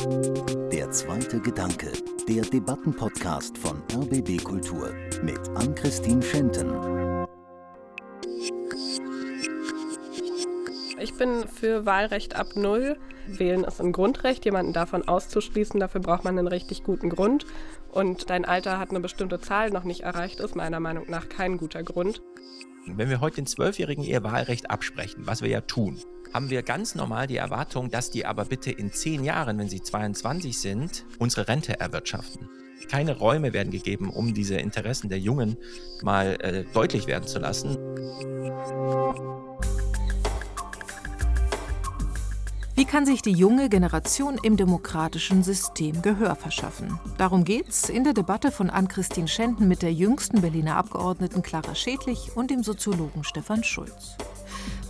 Der zweite Gedanke, der Debattenpodcast von RBB Kultur mit Ann-Christine Schenten. Ich bin für Wahlrecht ab Null. Wählen ist ein Grundrecht, jemanden davon auszuschließen. Dafür braucht man einen richtig guten Grund. Und dein Alter hat eine bestimmte Zahl noch nicht erreicht, ist meiner Meinung nach kein guter Grund. Wenn wir heute den Zwölfjährigen ihr Wahlrecht absprechen, was wir ja tun, haben wir ganz normal die Erwartung, dass die aber bitte in zehn Jahren, wenn sie 22 sind, unsere Rente erwirtschaften. Keine Räume werden gegeben, um diese Interessen der Jungen mal äh, deutlich werden zu lassen. Wie kann sich die junge Generation im demokratischen System Gehör verschaffen? Darum geht's in der Debatte von Ann-Christine Schenten mit der jüngsten Berliner Abgeordneten Clara Schädlich und dem Soziologen Stefan Schulz.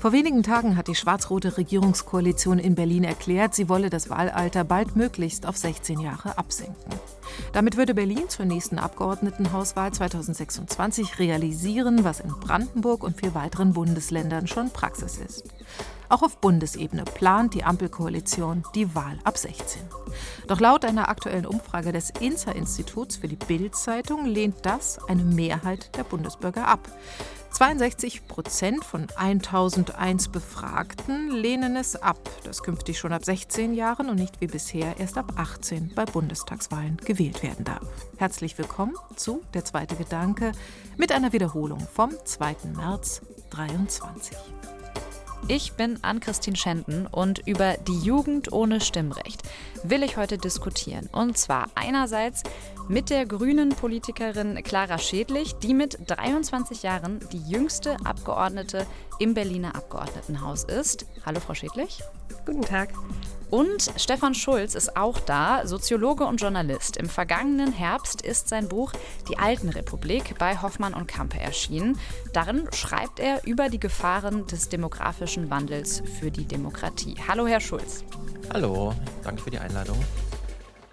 Vor wenigen Tagen hat die schwarz-rote Regierungskoalition in Berlin erklärt, sie wolle das Wahlalter baldmöglichst auf 16 Jahre absenken. Damit würde Berlin zur nächsten Abgeordnetenhauswahl 2026 realisieren, was in Brandenburg und vier weiteren Bundesländern schon Praxis ist. Auch auf Bundesebene plant die Ampelkoalition die Wahl ab 16. Doch laut einer aktuellen Umfrage des INSA-Instituts für die Bild-Zeitung lehnt das eine Mehrheit der Bundesbürger ab. 62 Prozent von 1001 Befragten lehnen es ab, dass künftig schon ab 16 Jahren und nicht wie bisher erst ab 18 bei Bundestagswahlen gewählt werden darf. Herzlich willkommen zu Der zweite Gedanke mit einer Wiederholung vom 2. März 2023. Ich bin Ann-Christine Schenten und über die Jugend ohne Stimmrecht will ich heute diskutieren. Und zwar einerseits mit der grünen Politikerin Clara Schädlich, die mit 23 Jahren die jüngste Abgeordnete im Berliner Abgeordnetenhaus ist. Hallo, Frau Schädlich. Guten Tag. Und Stefan Schulz ist auch da, Soziologe und Journalist. Im vergangenen Herbst ist sein Buch Die Altenrepublik bei Hoffmann und Kampe erschienen. Darin schreibt er über die Gefahren des demografischen Wandels für die Demokratie. Hallo, Herr Schulz. Hallo, danke für die Einladung.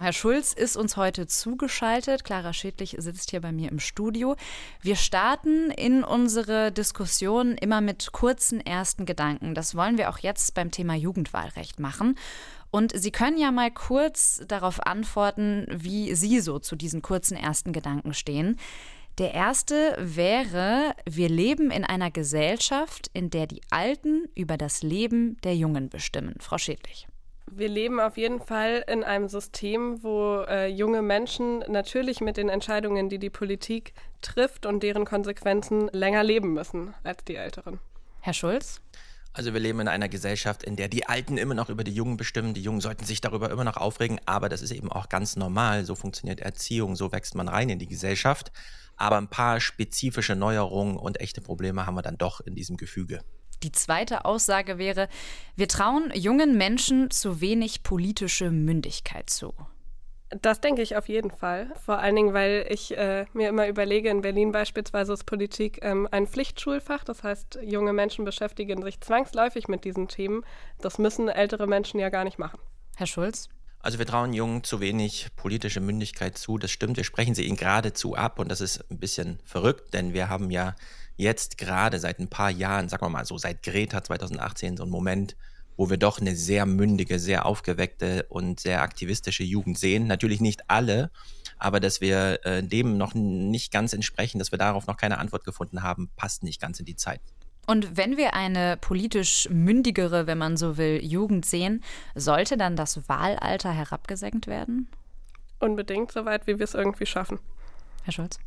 Herr Schulz ist uns heute zugeschaltet. Clara Schädlich sitzt hier bei mir im Studio. Wir starten in unsere Diskussion immer mit kurzen ersten Gedanken. Das wollen wir auch jetzt beim Thema Jugendwahlrecht machen. Und Sie können ja mal kurz darauf antworten, wie Sie so zu diesen kurzen ersten Gedanken stehen. Der erste wäre, wir leben in einer Gesellschaft, in der die Alten über das Leben der Jungen bestimmen. Frau Schädlich. Wir leben auf jeden Fall in einem System, wo äh, junge Menschen natürlich mit den Entscheidungen, die die Politik trifft und deren Konsequenzen länger leben müssen als die Älteren. Herr Schulz? Also wir leben in einer Gesellschaft, in der die Alten immer noch über die Jungen bestimmen. Die Jungen sollten sich darüber immer noch aufregen, aber das ist eben auch ganz normal. So funktioniert Erziehung, so wächst man rein in die Gesellschaft. Aber ein paar spezifische Neuerungen und echte Probleme haben wir dann doch in diesem Gefüge. Die zweite Aussage wäre, wir trauen jungen Menschen zu wenig politische Mündigkeit zu. Das denke ich auf jeden Fall. Vor allen Dingen, weil ich äh, mir immer überlege, in Berlin beispielsweise ist Politik ähm, ein Pflichtschulfach. Das heißt, junge Menschen beschäftigen sich zwangsläufig mit diesen Themen. Das müssen ältere Menschen ja gar nicht machen. Herr Schulz? Also wir trauen Jungen zu wenig politische Mündigkeit zu. Das stimmt, wir sprechen sie ihnen geradezu ab und das ist ein bisschen verrückt, denn wir haben ja jetzt gerade seit ein paar Jahren, sagen wir mal so seit Greta 2018, so ein Moment, wo wir doch eine sehr mündige, sehr aufgeweckte und sehr aktivistische Jugend sehen. Natürlich nicht alle, aber dass wir äh, dem noch nicht ganz entsprechen, dass wir darauf noch keine Antwort gefunden haben, passt nicht ganz in die Zeit. Und wenn wir eine politisch mündigere, wenn man so will, Jugend sehen, sollte dann das Wahlalter herabgesenkt werden? Unbedingt, soweit wie wir es irgendwie schaffen. Herr Scholz?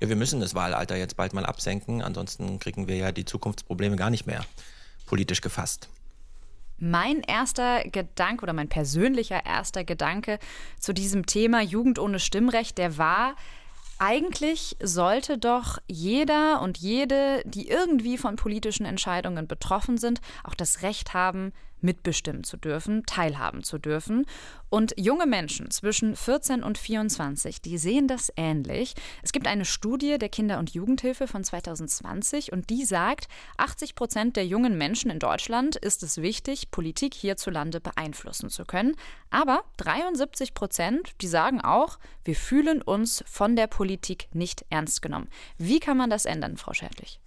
Ja, wir müssen das Wahlalter jetzt bald mal absenken, ansonsten kriegen wir ja die Zukunftsprobleme gar nicht mehr politisch gefasst. Mein erster Gedanke oder mein persönlicher erster Gedanke zu diesem Thema Jugend ohne Stimmrecht, der war, eigentlich sollte doch jeder und jede, die irgendwie von politischen Entscheidungen betroffen sind, auch das Recht haben, mitbestimmen zu dürfen, teilhaben zu dürfen. Und junge Menschen zwischen 14 und 24, die sehen das ähnlich. Es gibt eine Studie der Kinder- und Jugendhilfe von 2020 und die sagt, 80 Prozent der jungen Menschen in Deutschland ist es wichtig, Politik hierzulande beeinflussen zu können. Aber 73 Prozent, die sagen auch, wir fühlen uns von der Politik nicht ernst genommen. Wie kann man das ändern, Frau Schädlich?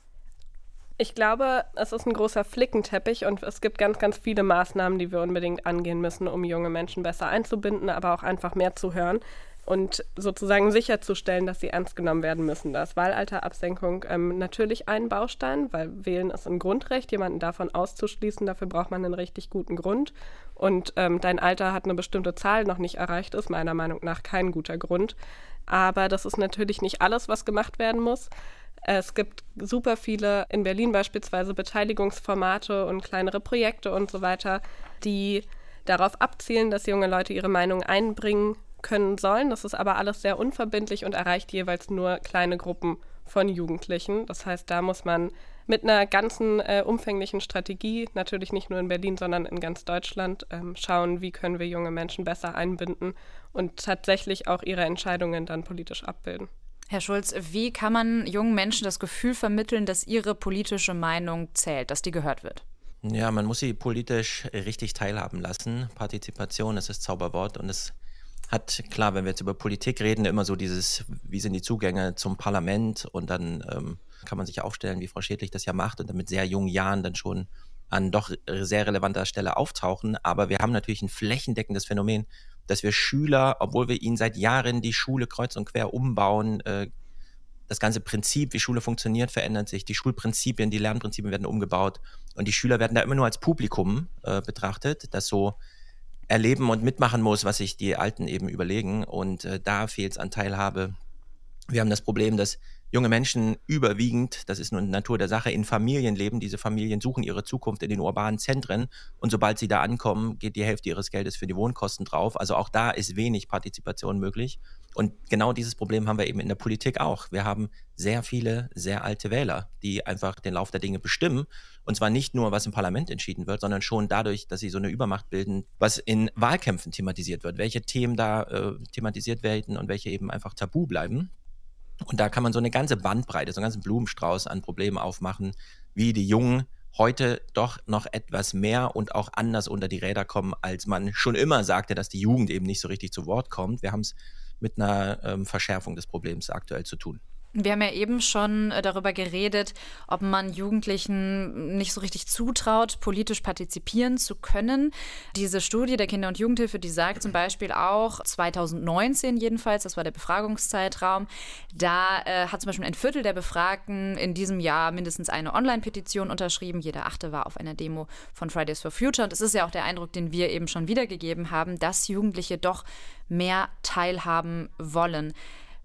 Ich glaube, es ist ein großer Flickenteppich und es gibt ganz, ganz viele Maßnahmen, die wir unbedingt angehen müssen, um junge Menschen besser einzubinden, aber auch einfach mehr zu hören und sozusagen sicherzustellen, dass sie ernst genommen werden müssen. Da ist Wahlalterabsenkung ähm, natürlich ein Baustein, weil Wählen ist ein Grundrecht, jemanden davon auszuschließen. Dafür braucht man einen richtig guten Grund. Und ähm, dein Alter hat eine bestimmte Zahl noch nicht erreicht, ist meiner Meinung nach kein guter Grund. Aber das ist natürlich nicht alles, was gemacht werden muss. Es gibt super viele, in Berlin beispielsweise, Beteiligungsformate und kleinere Projekte und so weiter, die darauf abzielen, dass junge Leute ihre Meinung einbringen können sollen. Das ist aber alles sehr unverbindlich und erreicht jeweils nur kleine Gruppen von Jugendlichen. Das heißt, da muss man mit einer ganzen äh, umfänglichen Strategie, natürlich nicht nur in Berlin, sondern in ganz Deutschland, ähm, schauen, wie können wir junge Menschen besser einbinden und tatsächlich auch ihre Entscheidungen dann politisch abbilden. Herr Schulz, wie kann man jungen Menschen das Gefühl vermitteln, dass ihre politische Meinung zählt, dass die gehört wird? Ja, man muss sie politisch richtig teilhaben lassen. Partizipation ist das Zauberwort und es hat, klar, wenn wir jetzt über Politik reden, immer so dieses, wie sind die Zugänge zum Parlament und dann ähm, kann man sich aufstellen, wie Frau Schädlich das ja macht und dann mit sehr jungen Jahren dann schon an doch sehr relevanter Stelle auftauchen. Aber wir haben natürlich ein flächendeckendes Phänomen, dass wir Schüler, obwohl wir ihnen seit Jahren die Schule kreuz und quer umbauen, äh, das ganze Prinzip, wie Schule funktioniert, verändert sich. Die Schulprinzipien, die Lernprinzipien werden umgebaut und die Schüler werden da immer nur als Publikum äh, betrachtet, das so erleben und mitmachen muss, was sich die Alten eben überlegen. Und äh, da fehlt es an Teilhabe. Wir haben das Problem, dass junge Menschen überwiegend, das ist nur Natur der Sache, in Familien leben. Diese Familien suchen ihre Zukunft in den urbanen Zentren und sobald sie da ankommen, geht die Hälfte ihres Geldes für die Wohnkosten drauf. Also auch da ist wenig Partizipation möglich. Und genau dieses Problem haben wir eben in der Politik auch. Wir haben sehr viele sehr alte Wähler, die einfach den Lauf der Dinge bestimmen. Und zwar nicht nur, was im Parlament entschieden wird, sondern schon dadurch, dass sie so eine Übermacht bilden, was in Wahlkämpfen thematisiert wird, welche Themen da äh, thematisiert werden und welche eben einfach tabu bleiben. Und da kann man so eine ganze Bandbreite, so einen ganzen Blumenstrauß an Problemen aufmachen, wie die Jungen heute doch noch etwas mehr und auch anders unter die Räder kommen, als man schon immer sagte, dass die Jugend eben nicht so richtig zu Wort kommt. Wir haben es mit einer ähm, Verschärfung des Problems aktuell zu tun. Wir haben ja eben schon äh, darüber geredet, ob man Jugendlichen nicht so richtig zutraut, politisch partizipieren zu können. Diese Studie der Kinder- und Jugendhilfe, die sagt zum Beispiel auch, 2019 jedenfalls, das war der Befragungszeitraum, da äh, hat zum Beispiel ein Viertel der Befragten in diesem Jahr mindestens eine Online-Petition unterschrieben. Jeder Achte war auf einer Demo von Fridays for Future. Und es ist ja auch der Eindruck, den wir eben schon wiedergegeben haben, dass Jugendliche doch mehr teilhaben wollen.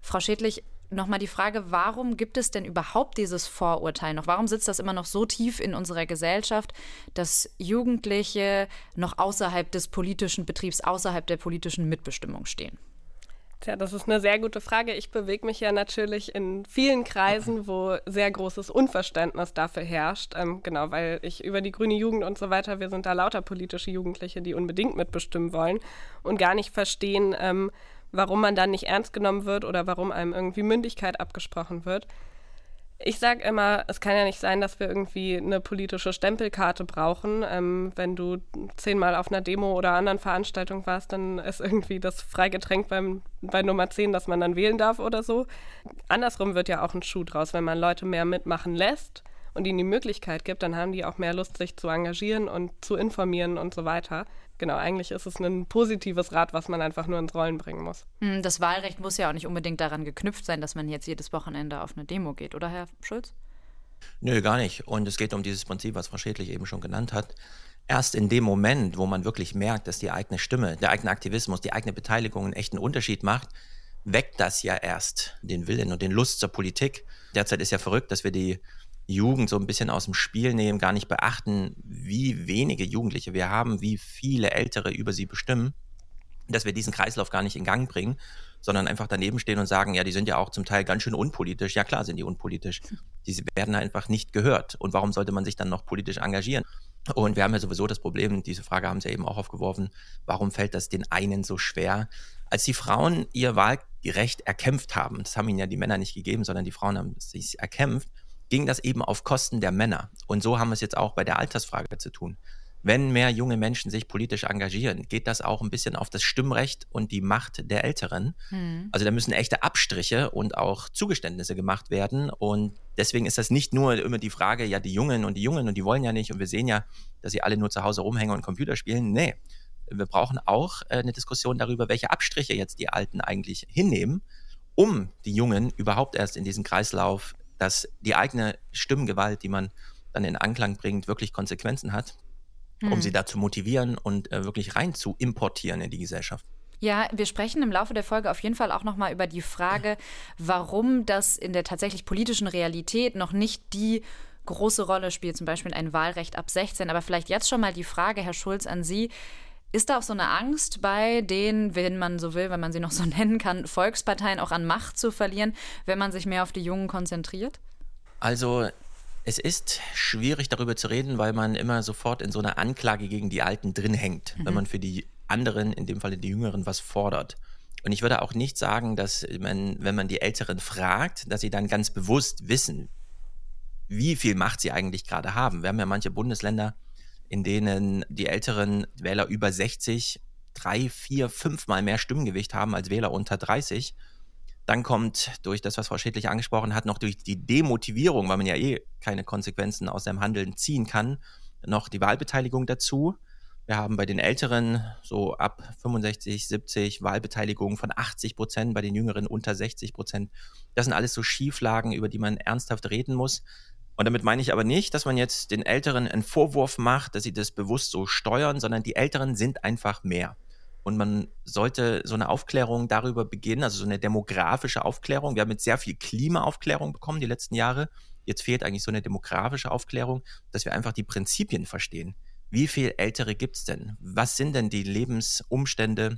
Frau Schädlich, nochmal die Frage, warum gibt es denn überhaupt dieses Vorurteil noch? Warum sitzt das immer noch so tief in unserer Gesellschaft, dass Jugendliche noch außerhalb des politischen Betriebs, außerhalb der politischen Mitbestimmung stehen? Tja, das ist eine sehr gute Frage. Ich bewege mich ja natürlich in vielen Kreisen, wo sehr großes Unverständnis dafür herrscht. Ähm, genau, weil ich über die grüne Jugend und so weiter, wir sind da lauter politische Jugendliche, die unbedingt mitbestimmen wollen und gar nicht verstehen, ähm, warum man dann nicht ernst genommen wird oder warum einem irgendwie Mündigkeit abgesprochen wird. Ich sage immer, es kann ja nicht sein, dass wir irgendwie eine politische Stempelkarte brauchen. Ähm, wenn du zehnmal auf einer Demo oder anderen Veranstaltung warst, dann ist irgendwie das Freigetränk beim, bei Nummer 10, dass man dann wählen darf oder so. Andersrum wird ja auch ein Schuh draus, wenn man Leute mehr mitmachen lässt und ihnen die Möglichkeit gibt, dann haben die auch mehr Lust, sich zu engagieren und zu informieren und so weiter genau, eigentlich ist es ein positives Rad, was man einfach nur ins Rollen bringen muss. Hm, das Wahlrecht muss ja auch nicht unbedingt daran geknüpft sein, dass man jetzt jedes Wochenende auf eine Demo geht, oder Herr Schulz? Nö, gar nicht. Und es geht um dieses Prinzip, was Frau Schädlich eben schon genannt hat. Erst in dem Moment, wo man wirklich merkt, dass die eigene Stimme, der eigene Aktivismus, die eigene Beteiligung einen echten Unterschied macht, weckt das ja erst den Willen und den Lust zur Politik. Derzeit ist ja verrückt, dass wir die Jugend so ein bisschen aus dem Spiel nehmen, gar nicht beachten, wie wenige Jugendliche wir haben, wie viele Ältere über sie bestimmen, dass wir diesen Kreislauf gar nicht in Gang bringen, sondern einfach daneben stehen und sagen, ja, die sind ja auch zum Teil ganz schön unpolitisch. Ja, klar sind die unpolitisch. Die werden einfach nicht gehört. Und warum sollte man sich dann noch politisch engagieren? Und wir haben ja sowieso das Problem, diese Frage haben Sie ja eben auch aufgeworfen, warum fällt das den einen so schwer? Als die Frauen ihr Wahlrecht erkämpft haben, das haben ihnen ja die Männer nicht gegeben, sondern die Frauen haben es sich erkämpft, ging das eben auf Kosten der Männer. Und so haben wir es jetzt auch bei der Altersfrage zu tun. wenn mehr junge Menschen sich politisch engagieren, geht das auch ein bisschen auf das Stimmrecht und die Macht der Älteren. Mhm. Also da müssen echte Abstriche und auch Zugeständnisse gemacht werden. Und deswegen ist das nicht nur immer die Frage, ja, die Jungen und die Jungen und die wollen ja nicht und wir sehen ja, dass sie alle nur zu Hause rumhängen und Computer spielen. Nee, wir brauchen auch äh, eine Diskussion darüber, welche Abstriche jetzt die Alten eigentlich hinnehmen, um die Jungen überhaupt erst in diesen Kreislauf, dass die eigene Stimmgewalt, die man dann in Anklang bringt, wirklich Konsequenzen hat mhm. um sie hm. da zu motivieren und äh, wirklich rein zu importieren in die Gesellschaft. Ja, wir sprechen im Laufe der Folge auf jeden Fall auch nochmal über die Frage, warum das in der tatsächlich politischen Realität noch nicht die große Rolle spielt, zum Beispiel ein Wahlrecht ab 16. Aber vielleicht jetzt schon mal die Frage, Herr Schulz, an Sie. Ist da auch so eine Angst bei den, wenn man so will, wenn man sie noch so nennen kann, Volksparteien auch an Macht zu verlieren, wenn man sich mehr auf die Jungen konzentriert? Also es ist schwierig darüber zu reden, weil man immer sofort in so einer Anklage gegen die Alten drin hängt, mhm. wenn man für die anderen, in dem Falle die Jüngeren, was fordert. Und ich würde auch nicht sagen, dass man, wenn man die Älteren fragt, dass sie dann ganz bewusst wissen, wie viel Macht sie eigentlich gerade haben. Wir haben ja manche Bundesländer, in denen die älteren Wähler über 60 drei, vier, fünfmal mehr Stimmgewicht haben als Wähler unter 30. Dann kommt durch das, was Frau Schädlich angesprochen hat, noch durch die Demotivierung, weil man ja eh keine Konsequenzen aus seinem Handeln ziehen kann, noch die Wahlbeteiligung dazu. Wir haben bei den Älteren so ab 65, 70 Wahlbeteiligung von 80 Prozent, bei den Jüngeren unter 60 Prozent. Das sind alles so Schieflagen, über die man ernsthaft reden muss. Und damit meine ich aber nicht, dass man jetzt den Älteren einen Vorwurf macht, dass sie das bewusst so steuern, sondern die Älteren sind einfach mehr. Und man sollte so eine Aufklärung darüber beginnen, also so eine demografische Aufklärung. Wir haben jetzt sehr viel Klimaaufklärung bekommen die letzten Jahre. Jetzt fehlt eigentlich so eine demografische Aufklärung, dass wir einfach die Prinzipien verstehen. Wie viel Ältere gibt es denn? Was sind denn die Lebensumstände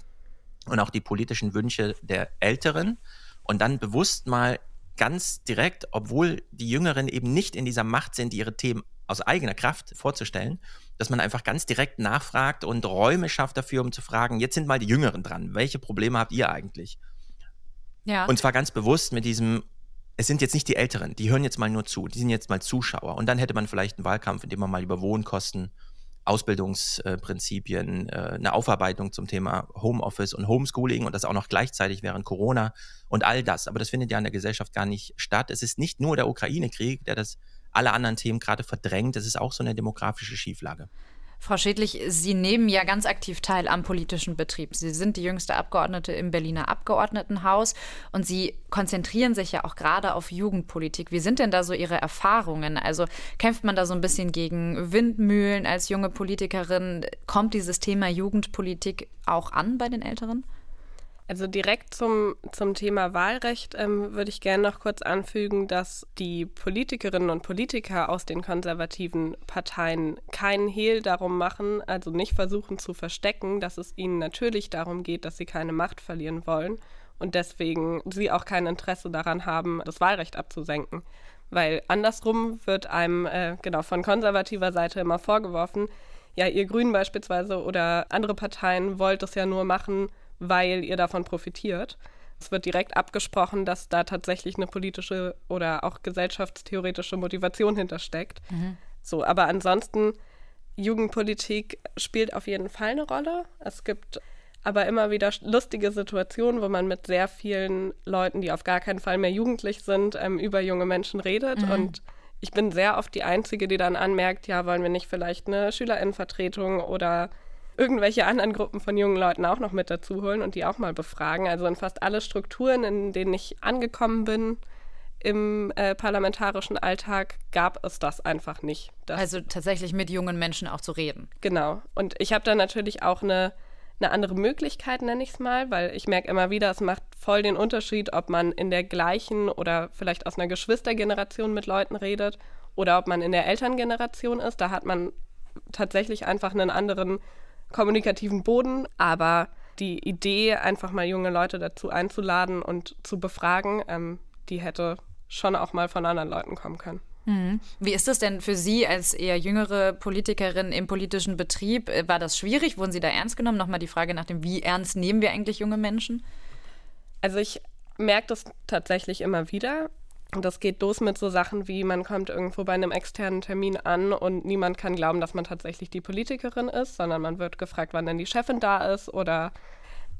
und auch die politischen Wünsche der Älteren? Und dann bewusst mal ganz direkt, obwohl die Jüngeren eben nicht in dieser Macht sind, ihre Themen aus eigener Kraft vorzustellen, dass man einfach ganz direkt nachfragt und Räume schafft dafür, um zu fragen, jetzt sind mal die Jüngeren dran. Welche Probleme habt ihr eigentlich? Ja. Und zwar ganz bewusst mit diesem, es sind jetzt nicht die Älteren, die hören jetzt mal nur zu, die sind jetzt mal Zuschauer. Und dann hätte man vielleicht einen Wahlkampf, in dem man mal über Wohnkosten, Ausbildungsprinzipien, äh, eine Aufarbeitung zum Thema Homeoffice und Homeschooling und das auch noch gleichzeitig während Corona und all das. Aber das findet ja in der Gesellschaft gar nicht statt. Es ist nicht nur der Ukraine-Krieg, der das alle anderen Themen gerade verdrängt. Das ist auch so eine demografische Schieflage. Frau Schädlich, Sie nehmen ja ganz aktiv teil am politischen Betrieb. Sie sind die jüngste Abgeordnete im Berliner Abgeordnetenhaus und Sie konzentrieren sich ja auch gerade auf Jugendpolitik. Wie sind denn da so Ihre Erfahrungen? Also kämpft man da so ein bisschen gegen Windmühlen als junge Politikerin? Kommt dieses Thema Jugendpolitik auch an bei den Älteren? Also direkt zum, zum Thema Wahlrecht ähm, würde ich gerne noch kurz anfügen, dass die Politikerinnen und Politiker aus den konservativen Parteien keinen Hehl darum machen, also nicht versuchen zu verstecken, dass es ihnen natürlich darum geht, dass sie keine Macht verlieren wollen und deswegen sie auch kein Interesse daran haben, das Wahlrecht abzusenken. Weil andersrum wird einem äh, genau von konservativer Seite immer vorgeworfen, ja, ihr Grünen beispielsweise oder andere Parteien wollt es ja nur machen, weil ihr davon profitiert. Es wird direkt abgesprochen, dass da tatsächlich eine politische oder auch gesellschaftstheoretische Motivation hintersteckt. Mhm. So, aber ansonsten, Jugendpolitik spielt auf jeden Fall eine Rolle. Es gibt aber immer wieder lustige Situationen, wo man mit sehr vielen Leuten, die auf gar keinen Fall mehr jugendlich sind, ähm, über junge Menschen redet. Mhm. Und ich bin sehr oft die Einzige, die dann anmerkt, ja, wollen wir nicht vielleicht eine Schülerinnenvertretung oder irgendwelche anderen Gruppen von jungen Leuten auch noch mit dazu holen und die auch mal befragen. Also in fast alle Strukturen, in denen ich angekommen bin im äh, parlamentarischen Alltag, gab es das einfach nicht. also tatsächlich mit jungen Menschen auch zu reden. Genau. Und ich habe da natürlich auch eine, eine andere Möglichkeit, nenne ich es mal, weil ich merke immer wieder, es macht voll den Unterschied, ob man in der gleichen oder vielleicht aus einer Geschwistergeneration mit Leuten redet oder ob man in der Elterngeneration ist. Da hat man tatsächlich einfach einen anderen kommunikativen Boden, aber die Idee, einfach mal junge Leute dazu einzuladen und zu befragen, ähm, die hätte schon auch mal von anderen Leuten kommen können. Mhm. Wie ist das denn für Sie als eher jüngere Politikerin im politischen Betrieb? Äh, war das schwierig? Wurden Sie da ernst genommen? Nochmal die Frage nach dem, wie ernst nehmen wir eigentlich junge Menschen? Also ich merke das tatsächlich immer wieder. Das geht los mit so Sachen wie, man kommt irgendwo bei einem externen Termin an und niemand kann glauben, dass man tatsächlich die Politikerin ist, sondern man wird gefragt, wann denn die Chefin da ist oder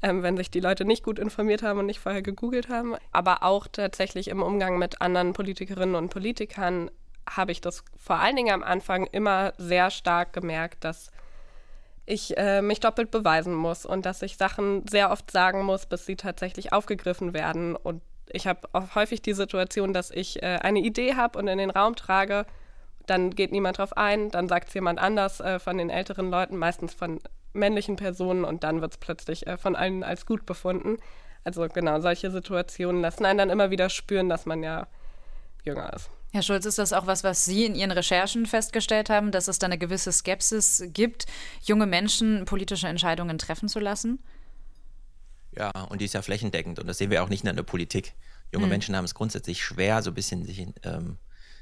ähm, wenn sich die Leute nicht gut informiert haben und nicht vorher gegoogelt haben. Aber auch tatsächlich im Umgang mit anderen Politikerinnen und Politikern habe ich das vor allen Dingen am Anfang immer sehr stark gemerkt, dass ich äh, mich doppelt beweisen muss und dass ich Sachen sehr oft sagen muss, bis sie tatsächlich aufgegriffen werden. Und ich habe auch häufig die Situation, dass ich äh, eine Idee habe und in den Raum trage, dann geht niemand drauf ein, dann sagt es jemand anders äh, von den älteren Leuten, meistens von männlichen Personen und dann wird es plötzlich äh, von allen als gut befunden. Also genau, solche Situationen lassen einen dann immer wieder spüren, dass man ja jünger ist. Herr Schulz, ist das auch was, was Sie in Ihren Recherchen festgestellt haben, dass es da eine gewisse Skepsis gibt, junge Menschen politische Entscheidungen treffen zu lassen? Ja, und die ist ja flächendeckend und das sehen wir auch nicht nur in der Politik. Junge mhm. Menschen haben es grundsätzlich schwer, so ein bisschen sich ähm,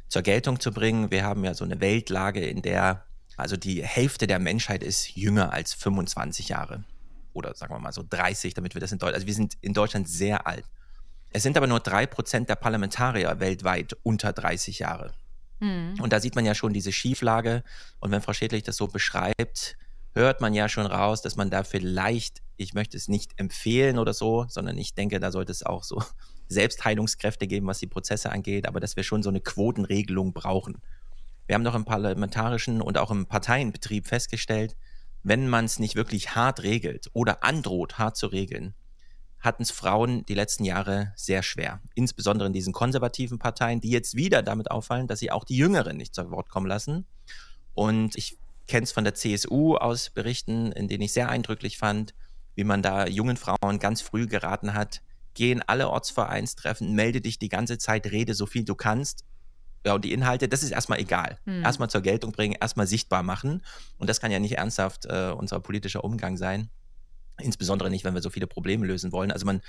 zur Geltung zu bringen. Wir haben ja so eine Weltlage, in der also die Hälfte der Menschheit ist jünger als 25 Jahre oder sagen wir mal so 30, damit wir das in Deutschland, also wir sind in Deutschland sehr alt. Es sind aber nur drei Prozent der Parlamentarier weltweit unter 30 Jahre. Mhm. Und da sieht man ja schon diese Schieflage. Und wenn Frau Schädlich das so beschreibt, hört man ja schon raus, dass man da vielleicht, ich möchte es nicht empfehlen oder so, sondern ich denke, da sollte es auch so Selbstheilungskräfte geben, was die Prozesse angeht, aber dass wir schon so eine Quotenregelung brauchen. Wir haben doch im parlamentarischen und auch im Parteienbetrieb festgestellt, wenn man es nicht wirklich hart regelt oder androht, hart zu regeln, hatten es Frauen die letzten Jahre sehr schwer. Insbesondere in diesen konservativen Parteien, die jetzt wieder damit auffallen, dass sie auch die Jüngeren nicht zu Wort kommen lassen. Und ich kenne es von der CSU aus Berichten, in denen ich sehr eindrücklich fand, wie man da jungen Frauen ganz früh geraten hat, geh in alle Ortsvereinstreffen, melde dich die ganze Zeit, rede so viel du kannst. Ja, und die Inhalte, das ist erstmal egal. Hm. Erstmal zur Geltung bringen, erstmal sichtbar machen. Und das kann ja nicht ernsthaft äh, unser politischer Umgang sein. Insbesondere nicht, wenn wir so viele Probleme lösen wollen. Also man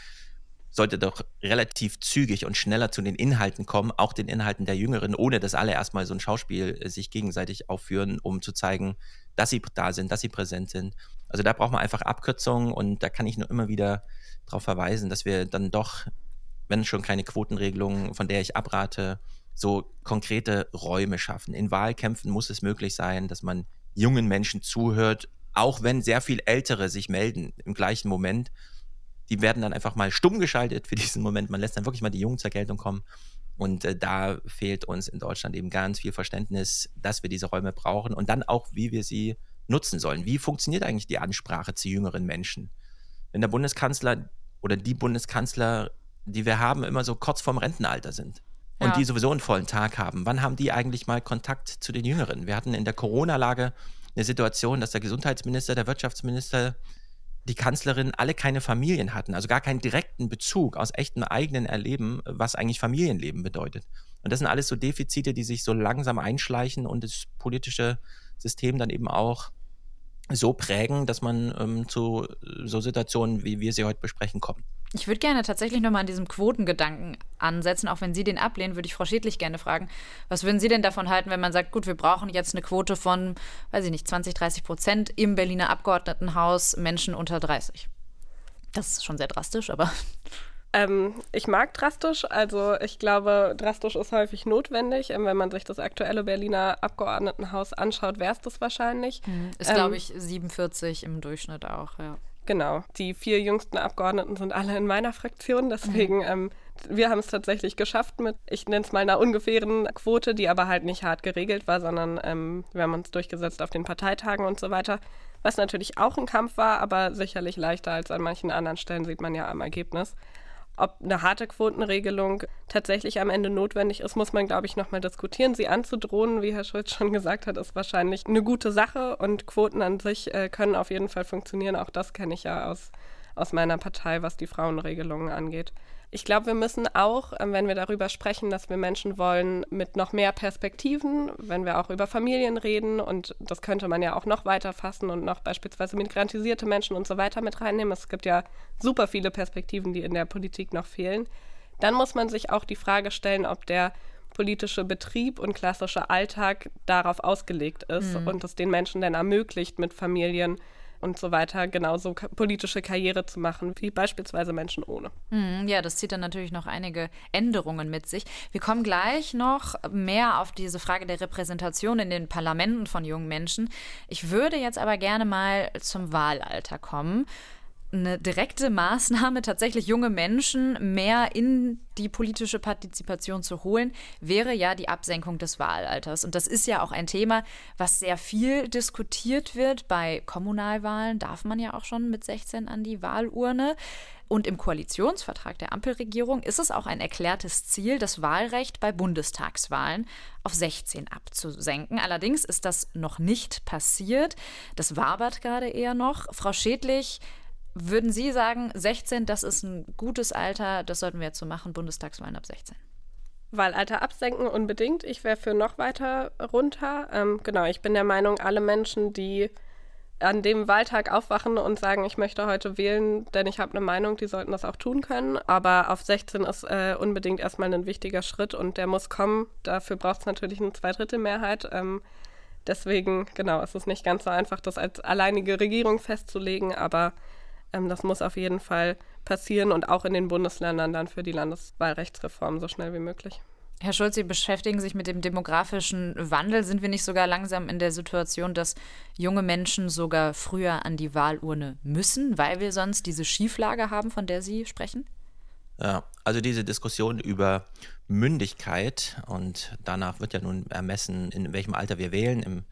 sollte doch relativ zügig und schneller zu den Inhalten kommen, auch den Inhalten der Jüngeren, ohne dass alle erstmal so ein Schauspiel äh, sich gegenseitig aufführen, um zu zeigen, dass sie da sind, dass sie präsent sind. Also da braucht man einfach Abkürzungen und da kann ich nur immer wieder darauf verweisen, dass wir dann doch, wenn schon keine Quotenregelung, von der ich abrate, so konkrete Räume schaffen. In Wahlkämpfen muss es möglich sein, dass man jungen Menschen zuhört, auch wenn sehr viel Ältere sich melden im gleichen Moment, die werden dann einfach mal stumm geschaltet für diesen Moment. Man lässt dann wirklich mal die Jungen zur Geltung kommen. Und äh, da fehlt uns in Deutschland eben ganz viel Verständnis, dass wir diese Räume brauchen und dann auch, wie wir sie nutzen sollen. Wie funktioniert eigentlich die Ansprache zu jüngeren Menschen? Wenn der Bundeskanzler oder die Bundeskanzler, die wir haben, immer so kurz vorm Rentenalter sind und ja. die sowieso einen vollen Tag haben, wann haben die eigentlich mal Kontakt zu den Jüngeren? Wir hatten in der Corona-Lage eine Situation, dass der Gesundheitsminister, der Wirtschaftsminister, die Kanzlerin alle keine Familien hatten, also gar keinen direkten Bezug aus echtem eigenen Erleben, was eigentlich Familienleben bedeutet. Und das sind alles so Defizite, die sich so langsam einschleichen und das politische System dann eben auch so prägen, dass man ähm, zu so Situationen, wie wir sie heute besprechen, kommt. Ich würde gerne tatsächlich nochmal an diesem Quotengedanken ansetzen. Auch wenn Sie den ablehnen, würde ich Frau Schädlich gerne fragen, was würden Sie denn davon halten, wenn man sagt, gut, wir brauchen jetzt eine Quote von, weiß ich nicht, 20, 30 Prozent im Berliner Abgeordnetenhaus Menschen unter 30? Das ist schon sehr drastisch, aber. Ähm, ich mag drastisch, also ich glaube, drastisch ist häufig notwendig. Ähm, wenn man sich das aktuelle Berliner Abgeordnetenhaus anschaut, wäre es das wahrscheinlich. Mhm. Ist, ähm, glaube ich, 47 im Durchschnitt auch, ja. Genau. Die vier jüngsten Abgeordneten sind alle in meiner Fraktion. Deswegen, mhm. wir haben es tatsächlich geschafft mit, ich nenne es mal einer ungefähren Quote, die aber halt nicht hart geregelt war, sondern ähm, wir haben uns durchgesetzt auf den Parteitagen und so weiter. Was natürlich auch ein Kampf war, aber sicherlich leichter als an manchen anderen Stellen, sieht man ja am Ergebnis. Ob eine harte Quotenregelung tatsächlich am Ende notwendig ist, muss man, glaube ich, nochmal diskutieren. Sie anzudrohen, wie Herr Schulz schon gesagt hat, ist wahrscheinlich eine gute Sache und Quoten an sich äh, können auf jeden Fall funktionieren. Auch das kenne ich ja aus, aus meiner Partei, was die Frauenregelungen angeht. Ich glaube, wir müssen auch, ähm, wenn wir darüber sprechen, dass wir Menschen wollen mit noch mehr Perspektiven, wenn wir auch über Familien reden und das könnte man ja auch noch weiter fassen und noch beispielsweise migrantisierte Menschen und so weiter mit reinnehmen. Es gibt ja super viele Perspektiven, die in der Politik noch fehlen. Dann muss man sich auch die Frage stellen, ob der politische Betrieb und klassische Alltag darauf ausgelegt ist mhm. und es den Menschen dann ermöglicht, mit Familien und so weiter genauso politische Karriere zu machen, wie beispielsweise Menschen ohne. Mhm, ja, das zieht dann natürlich noch einige Änderungen mit sich. Wir kommen gleich noch mehr auf diese Frage der Repräsentation in den Parlamenten von jungen Menschen. Ich würde jetzt aber gerne mal zum Wahlalter kommen eine direkte Maßnahme, tatsächlich junge Menschen mehr in die politische Partizipation zu holen, wäre ja die Absenkung des Wahlalters. Und das ist ja auch ein Thema, was sehr viel diskutiert wird. Bei Kommunalwahlen darf man ja auch schon mit 16 an die Wahlurne. Und im Koalitionsvertrag der Ampelregierung ist es auch ein erklärtes Ziel, das Wahlrecht bei Bundestagswahlen auf 16 abzusenken. Allerdings ist das noch nicht passiert. Das wabert gerade eher noch. Frau Schädlich, würden Sie sagen, 16, das ist ein gutes Alter, das sollten wir jetzt so machen, Bundestagswahlen ab 16? Wahlalter absenken unbedingt. Ich wäre für noch weiter runter. Ähm, genau, ich bin der Meinung, alle Menschen, die an dem Wahltag aufwachen und sagen, ich möchte heute wählen, denn ich habe eine Meinung, die sollten das auch tun können. Aber auf 16 ist äh, unbedingt erstmal ein wichtiger Schritt und der muss kommen. Dafür braucht es natürlich eine Zweidrittelmehrheit. Ähm, deswegen, genau, es ist nicht ganz so einfach, das als alleinige Regierung festzulegen, aber ähm, das muss auf jeden Fall passieren und auch in den Bundesländern dann für die Landeswahlrechtsreform so schnell wie möglich. Herr Schulz, Sie beschäftigen sich mit dem demografischen Wandel. Sind wir nicht sogar langsam in der Situation, dass junge Menschen sogar früher an die Wahlurne müssen, weil wir sonst diese Schieflage haben, von der Sie sprechen? Ja, also diese Diskussion über Mündigkeit und danach wird ja nun ermessen, in welchem Alter wir wählen. Im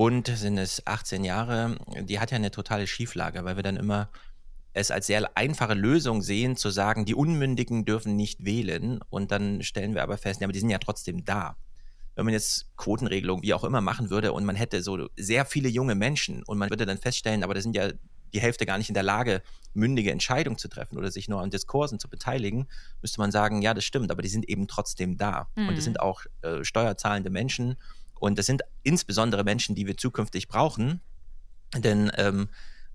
Bund sind es 18 Jahre. Die hat ja eine totale Schieflage, weil wir dann immer es als sehr einfache Lösung sehen, zu sagen, die Unmündigen dürfen nicht wählen. Und dann stellen wir aber fest, ja, aber die sind ja trotzdem da. Wenn man jetzt Quotenregelung wie auch immer machen würde und man hätte so sehr viele junge Menschen und man würde dann feststellen, aber da sind ja die Hälfte gar nicht in der Lage, mündige Entscheidungen zu treffen oder sich nur an Diskursen zu beteiligen, müsste man sagen, ja, das stimmt, aber die sind eben trotzdem da. Mhm. Und das sind auch äh, steuerzahlende Menschen und das sind insbesondere Menschen, die wir zukünftig brauchen, denn ähm,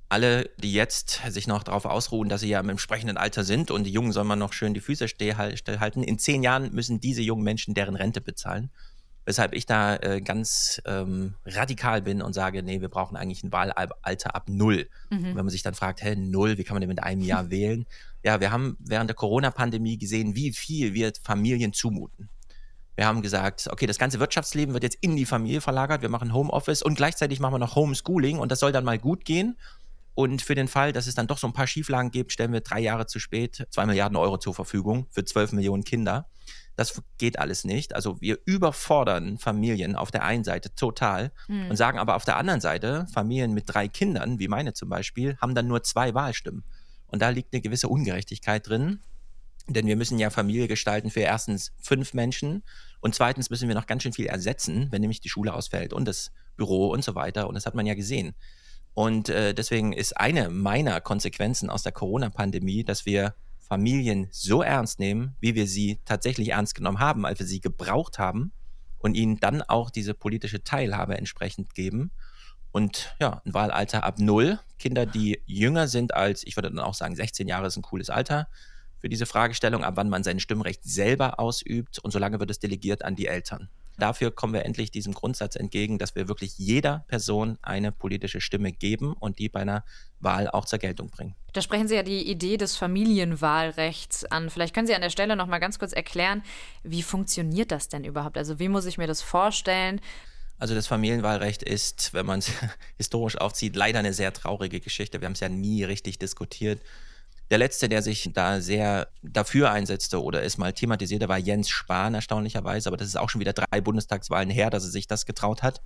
alle, die jetzt sich noch darauf ausruhen, dass sie ja im entsprechenden Alter sind und die Jungen sollen man noch schön die Füße stillhalten, in zehn Jahren müssen diese jungen Menschen deren Rente bezahlen. Weshalb ich da äh, ganz ähm, radikal bin und sage, nee, wir brauchen eigentlich ein Wahlalter ab null. Mhm. wenn man sich dann fragt, hä, null, wie kann man denn mit einem Jahr wählen? Ja, wir haben während der Corona-Pandemie gesehen, wie viel wir Familien zumuten. Wir haben gesagt, okay, das ganze Wirtschaftsleben wird jetzt in die Familie verlagert. Wir machen Homeoffice und gleichzeitig machen wir noch Homeschooling und das soll dann mal gut gehen. Und für den Fall, dass es dann doch so ein paar Schieflagen gibt, stellen wir drei Jahre zu spät zwei Milliarden Euro zur Verfügung für zwölf Millionen Kinder. Das geht alles nicht. Also wir überfordern Familien auf der einen Seite total mhm. und sagen aber auf der anderen Seite, Familien mit drei Kindern, wie meine zum Beispiel, haben dann nur zwei Wahlstimmen. Und da liegt eine gewisse Ungerechtigkeit drin. Denn wir müssen ja Familie gestalten für erstens fünf Menschen und zweitens müssen wir noch ganz schön viel ersetzen, wenn nämlich die Schule ausfällt und das Büro und so weiter. Und das hat man ja gesehen. Und äh, deswegen ist eine meiner Konsequenzen aus der Corona-Pandemie, dass wir Familien so ernst nehmen, wie wir sie tatsächlich ernst genommen haben, als wir sie gebraucht haben und ihnen dann auch diese politische Teilhabe entsprechend geben. Und ja, ein Wahlalter ab null. Kinder, die jünger sind als, ich würde dann auch sagen, 16 Jahre ist ein cooles Alter für diese Fragestellung, ab wann man sein Stimmrecht selber ausübt und solange wird es delegiert an die Eltern. Dafür kommen wir endlich diesem Grundsatz entgegen, dass wir wirklich jeder Person eine politische Stimme geben und die bei einer Wahl auch zur Geltung bringen. Da sprechen Sie ja die Idee des Familienwahlrechts an. Vielleicht können Sie an der Stelle noch mal ganz kurz erklären, wie funktioniert das denn überhaupt? Also wie muss ich mir das vorstellen? Also das Familienwahlrecht ist, wenn man es historisch aufzieht, leider eine sehr traurige Geschichte. Wir haben es ja nie richtig diskutiert. Der letzte, der sich da sehr dafür einsetzte oder es mal thematisierte, war Jens Spahn, erstaunlicherweise. Aber das ist auch schon wieder drei Bundestagswahlen her, dass er sich das getraut hat.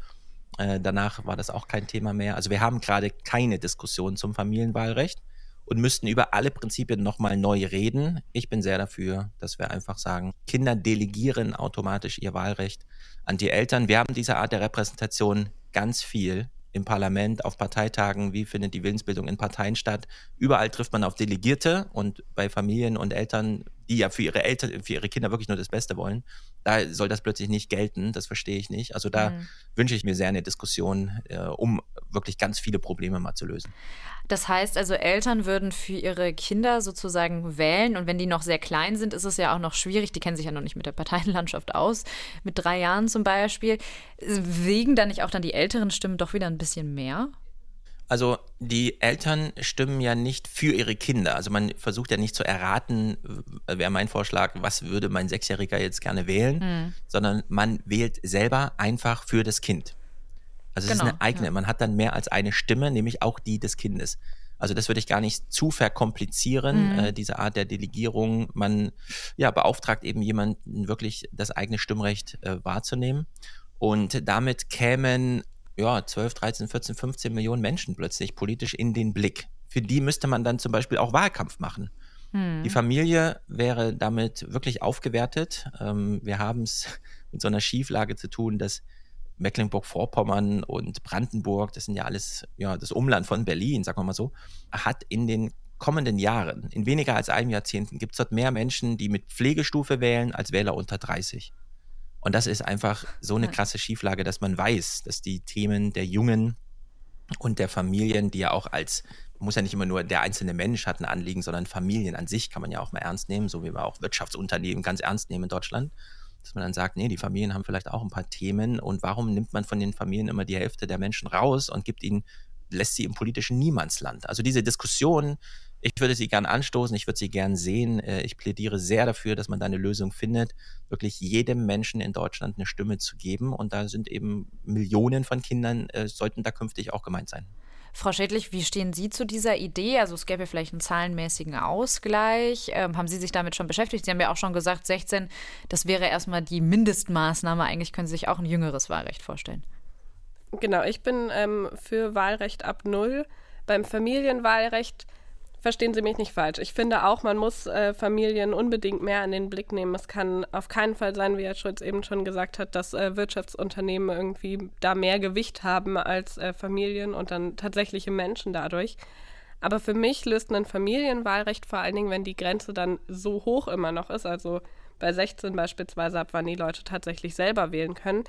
Äh, danach war das auch kein Thema mehr. Also wir haben gerade keine Diskussion zum Familienwahlrecht und müssten über alle Prinzipien nochmal neu reden. Ich bin sehr dafür, dass wir einfach sagen, Kinder delegieren automatisch ihr Wahlrecht an die Eltern. Wir haben diese Art der Repräsentation ganz viel im Parlament, auf Parteitagen, wie findet die Willensbildung in Parteien statt. Überall trifft man auf Delegierte und bei Familien und Eltern, die ja für ihre Eltern, für ihre Kinder wirklich nur das Beste wollen, da soll das plötzlich nicht gelten. Das verstehe ich nicht. Also da mhm. wünsche ich mir sehr eine Diskussion, äh, um wirklich ganz viele Probleme mal zu lösen. Das heißt also, Eltern würden für ihre Kinder sozusagen wählen und wenn die noch sehr klein sind, ist es ja auch noch schwierig. Die kennen sich ja noch nicht mit der Parteienlandschaft aus, mit drei Jahren zum Beispiel. Wegen dann nicht auch dann die älteren Stimmen doch wieder ein bisschen mehr? Also die Eltern stimmen ja nicht für ihre Kinder. Also man versucht ja nicht zu erraten, wäre mein Vorschlag, was würde mein Sechsjähriger jetzt gerne wählen, mhm. sondern man wählt selber einfach für das Kind. Also es genau, ist eine eigene, ja. man hat dann mehr als eine Stimme, nämlich auch die des Kindes. Also das würde ich gar nicht zu verkomplizieren, mhm. äh, diese Art der Delegierung. Man ja, beauftragt eben jemanden wirklich das eigene Stimmrecht äh, wahrzunehmen. Und damit kämen ja, 12, 13, 14, 15 Millionen Menschen plötzlich politisch in den Blick. Für die müsste man dann zum Beispiel auch Wahlkampf machen. Hm. Die Familie wäre damit wirklich aufgewertet. Ähm, wir haben es mit so einer Schieflage zu tun, dass Mecklenburg-Vorpommern und Brandenburg, das sind ja alles ja, das Umland von Berlin, sagen wir mal so, hat in den kommenden Jahren, in weniger als einem Jahrzehnt, gibt es dort mehr Menschen, die mit Pflegestufe wählen, als Wähler unter 30. Und das ist einfach so eine krasse Schieflage, dass man weiß, dass die Themen der Jungen und der Familien, die ja auch als, muss ja nicht immer nur der einzelne Mensch hat ein Anliegen, sondern Familien an sich kann man ja auch mal ernst nehmen, so wie wir auch Wirtschaftsunternehmen ganz ernst nehmen in Deutschland. Dass man dann sagt, nee, die Familien haben vielleicht auch ein paar Themen und warum nimmt man von den Familien immer die Hälfte der Menschen raus und gibt ihnen, lässt sie im politischen Niemandsland? Also diese Diskussion ich würde sie gern anstoßen, ich würde sie gern sehen. Äh, ich plädiere sehr dafür, dass man da eine Lösung findet, wirklich jedem Menschen in Deutschland eine Stimme zu geben. Und da sind eben Millionen von Kindern, äh, sollten da künftig auch gemeint sein. Frau Schädlich, wie stehen Sie zu dieser Idee? Also es gäbe vielleicht einen zahlenmäßigen Ausgleich. Ähm, haben Sie sich damit schon beschäftigt? Sie haben ja auch schon gesagt, 16, das wäre erstmal die Mindestmaßnahme. Eigentlich können Sie sich auch ein jüngeres Wahlrecht vorstellen. Genau, ich bin ähm, für Wahlrecht ab null. Beim Familienwahlrecht Verstehen Sie mich nicht falsch. Ich finde auch, man muss äh, Familien unbedingt mehr in den Blick nehmen. Es kann auf keinen Fall sein, wie Herr Schulz eben schon gesagt hat, dass äh, Wirtschaftsunternehmen irgendwie da mehr Gewicht haben als äh, Familien und dann tatsächliche Menschen dadurch. Aber für mich löst ein Familienwahlrecht vor allen Dingen, wenn die Grenze dann so hoch immer noch ist, also bei 16 beispielsweise, ab wann die Leute tatsächlich selber wählen können,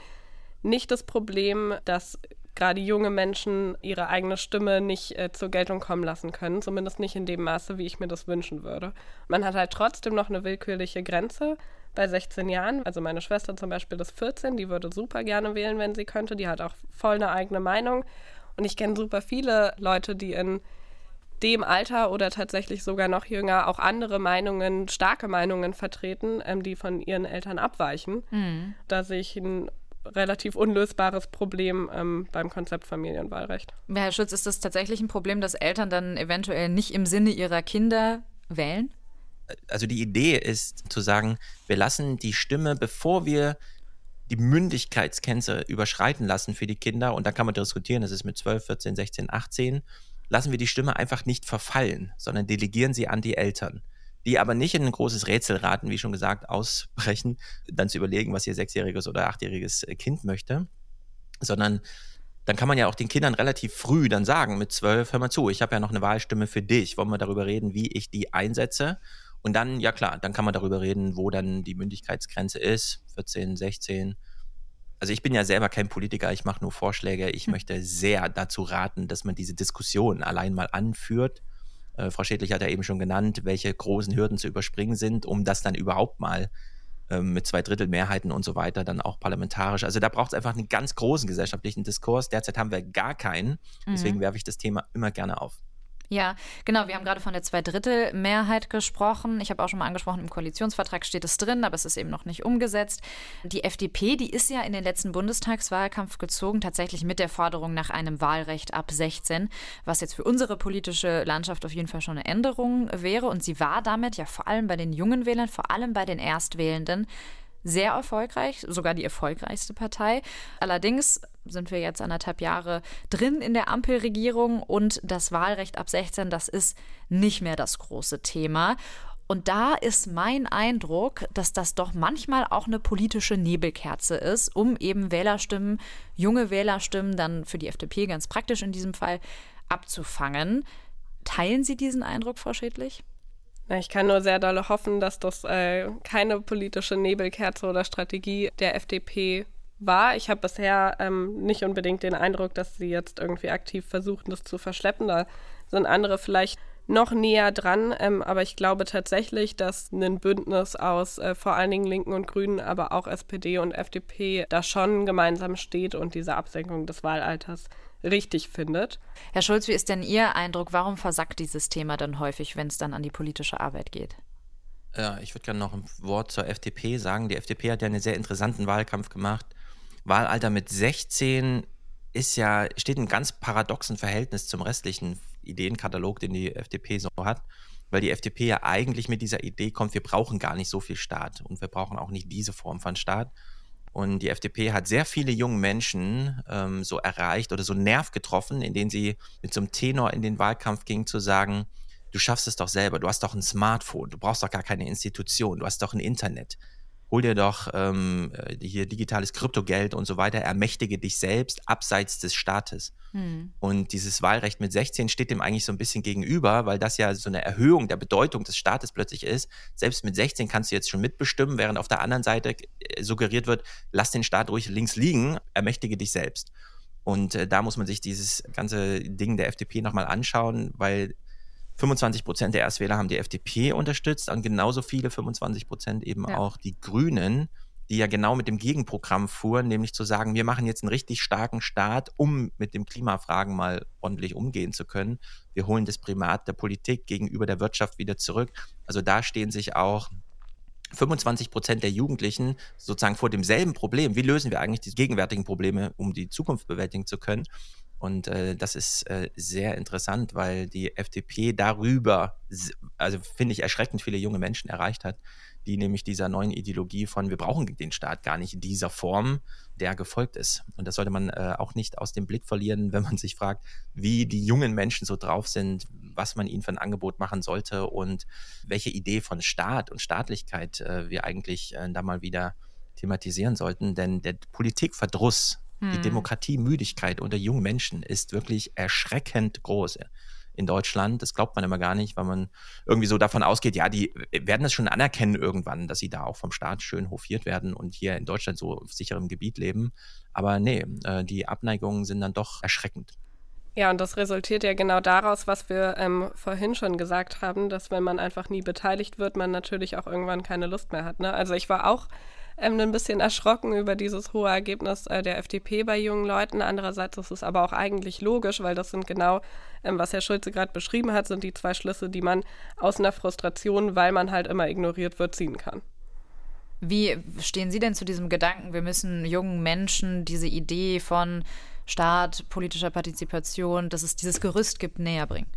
nicht das Problem, dass gerade junge Menschen ihre eigene Stimme nicht äh, zur Geltung kommen lassen können, zumindest nicht in dem Maße, wie ich mir das wünschen würde. Man hat halt trotzdem noch eine willkürliche Grenze bei 16 Jahren. Also meine Schwester zum Beispiel ist 14, die würde super gerne wählen, wenn sie könnte. Die hat auch voll eine eigene Meinung. Und ich kenne super viele Leute, die in dem Alter oder tatsächlich sogar noch jünger auch andere Meinungen, starke Meinungen vertreten, ähm, die von ihren Eltern abweichen. Mhm. Da sehe ich ein relativ unlösbares Problem ähm, beim Konzept Familienwahlrecht. Herr Schütz, ist das tatsächlich ein Problem, dass Eltern dann eventuell nicht im Sinne ihrer Kinder wählen? Also die Idee ist zu sagen, wir lassen die Stimme, bevor wir die Mündigkeitsgrenze überschreiten lassen für die Kinder, und da kann man diskutieren, das ist mit 12, 14, 16, 18, lassen wir die Stimme einfach nicht verfallen, sondern delegieren sie an die Eltern die aber nicht in ein großes Rätselraten, wie schon gesagt, ausbrechen, dann zu überlegen, was ihr sechsjähriges oder achtjähriges äh, Kind möchte, sondern dann kann man ja auch den Kindern relativ früh dann sagen, mit zwölf, hör mal zu, ich habe ja noch eine Wahlstimme für dich, wollen wir darüber reden, wie ich die einsetze? Und dann, ja klar, dann kann man darüber reden, wo dann die Mündigkeitsgrenze ist, 14, 16. Also ich bin ja selber kein Politiker, ich mache nur Vorschläge. Ich hm. möchte sehr dazu raten, dass man diese Diskussion allein mal anführt äh, Frau Schädlich hat ja eben schon genannt, welche großen Hürden zu überspringen sind, um das dann überhaupt mal ähm, mit zwei Drittel Mehrheiten und so weiter dann auch parlamentarisch. Also da braucht es einfach einen ganz großen gesellschaftlichen Diskurs. Derzeit haben wir gar keinen. Deswegen mhm. werfe ich das Thema immer gerne auf. Ja, genau. Wir haben gerade von der Zweidrittelmehrheit gesprochen. Ich habe auch schon mal angesprochen, im Koalitionsvertrag steht es drin, aber es ist eben noch nicht umgesetzt. Die FDP, die ist ja in den letzten Bundestagswahlkampf gezogen, tatsächlich mit der Forderung nach einem Wahlrecht ab 16, was jetzt für unsere politische Landschaft auf jeden Fall schon eine Änderung wäre. Und sie war damit ja vor allem bei den jungen Wählern, vor allem bei den Erstwählenden, sehr erfolgreich, sogar die erfolgreichste Partei. Allerdings sind wir jetzt anderthalb Jahre drin in der Ampelregierung und das Wahlrecht ab 16, das ist nicht mehr das große Thema. Und da ist mein Eindruck, dass das doch manchmal auch eine politische Nebelkerze ist, um eben Wählerstimmen, junge Wählerstimmen dann für die FDP ganz praktisch in diesem Fall abzufangen. Teilen Sie diesen Eindruck, Frau Schädlich? Ich kann nur sehr doll hoffen, dass das äh, keine politische Nebelkerze oder Strategie der FDP war. Ich habe bisher ähm, nicht unbedingt den Eindruck, dass sie jetzt irgendwie aktiv versuchen, das zu verschleppen. Da sind andere vielleicht noch näher dran, ähm, aber ich glaube tatsächlich, dass ein Bündnis aus äh, vor allen Dingen Linken und Grünen, aber auch SPD und FDP da schon gemeinsam steht und diese Absenkung des Wahlalters richtig findet. Herr Schulz, wie ist denn Ihr Eindruck? Warum versackt dieses Thema dann häufig, wenn es dann an die politische Arbeit geht? Ja, ich würde gerne noch ein Wort zur FDP sagen. Die FDP hat ja einen sehr interessanten Wahlkampf gemacht. Wahlalter mit 16 ist ja, steht in ganz paradoxen Verhältnis zum restlichen Ideenkatalog, den die FDP so hat, weil die FDP ja eigentlich mit dieser Idee kommt, wir brauchen gar nicht so viel Staat und wir brauchen auch nicht diese Form von Staat. Und die FDP hat sehr viele junge Menschen ähm, so erreicht oder so Nerv getroffen, in denen sie mit so einem Tenor in den Wahlkampf ging, zu sagen, du schaffst es doch selber, du hast doch ein Smartphone, du brauchst doch gar keine Institution, du hast doch ein Internet. Hol dir doch ähm, äh, hier digitales Kryptogeld und so weiter, ermächtige dich selbst abseits des Staates. Hm. Und dieses Wahlrecht mit 16 steht dem eigentlich so ein bisschen gegenüber, weil das ja so eine Erhöhung der Bedeutung des Staates plötzlich ist. Selbst mit 16 kannst du jetzt schon mitbestimmen, während auf der anderen Seite äh, suggeriert wird, lass den Staat ruhig links liegen, ermächtige dich selbst. Und äh, da muss man sich dieses ganze Ding der FDP nochmal anschauen, weil 25 Prozent der Erstwähler haben die FDP unterstützt und genauso viele, 25 Prozent eben ja. auch die Grünen, die ja genau mit dem Gegenprogramm fuhren, nämlich zu sagen, wir machen jetzt einen richtig starken Staat, um mit den Klimafragen mal ordentlich umgehen zu können. Wir holen das Primat der Politik gegenüber der Wirtschaft wieder zurück. Also da stehen sich auch 25 Prozent der Jugendlichen sozusagen vor demselben Problem. Wie lösen wir eigentlich die gegenwärtigen Probleme, um die Zukunft bewältigen zu können? Und äh, das ist äh, sehr interessant, weil die FDP darüber, also finde ich, erschreckend viele junge Menschen erreicht hat, die nämlich dieser neuen Ideologie von, wir brauchen den Staat gar nicht in dieser Form, der gefolgt ist. Und das sollte man äh, auch nicht aus dem Blick verlieren, wenn man sich fragt, wie die jungen Menschen so drauf sind, was man ihnen für ein Angebot machen sollte und welche Idee von Staat und Staatlichkeit äh, wir eigentlich äh, da mal wieder thematisieren sollten. Denn der Politikverdruss, die hm. Demokratiemüdigkeit unter jungen Menschen ist wirklich erschreckend groß in Deutschland. Das glaubt man immer gar nicht, weil man irgendwie so davon ausgeht, ja, die werden es schon anerkennen irgendwann, dass sie da auch vom Staat schön hofiert werden und hier in Deutschland so auf sicherem Gebiet leben. Aber nee, äh, die Abneigungen sind dann doch erschreckend. Ja, und das resultiert ja genau daraus, was wir ähm, vorhin schon gesagt haben, dass wenn man einfach nie beteiligt wird, man natürlich auch irgendwann keine Lust mehr hat. Ne? Also ich war auch ähm, ein bisschen erschrocken über dieses hohe Ergebnis äh, der FDP bei jungen Leuten. Andererseits ist es aber auch eigentlich logisch, weil das sind genau, ähm, was Herr Schulze gerade beschrieben hat, sind die zwei Schlüsse, die man aus einer Frustration, weil man halt immer ignoriert wird, ziehen kann. Wie stehen Sie denn zu diesem Gedanken, wir müssen jungen Menschen diese Idee von Staat, politischer Partizipation, dass es dieses Gerüst gibt, näher bringen?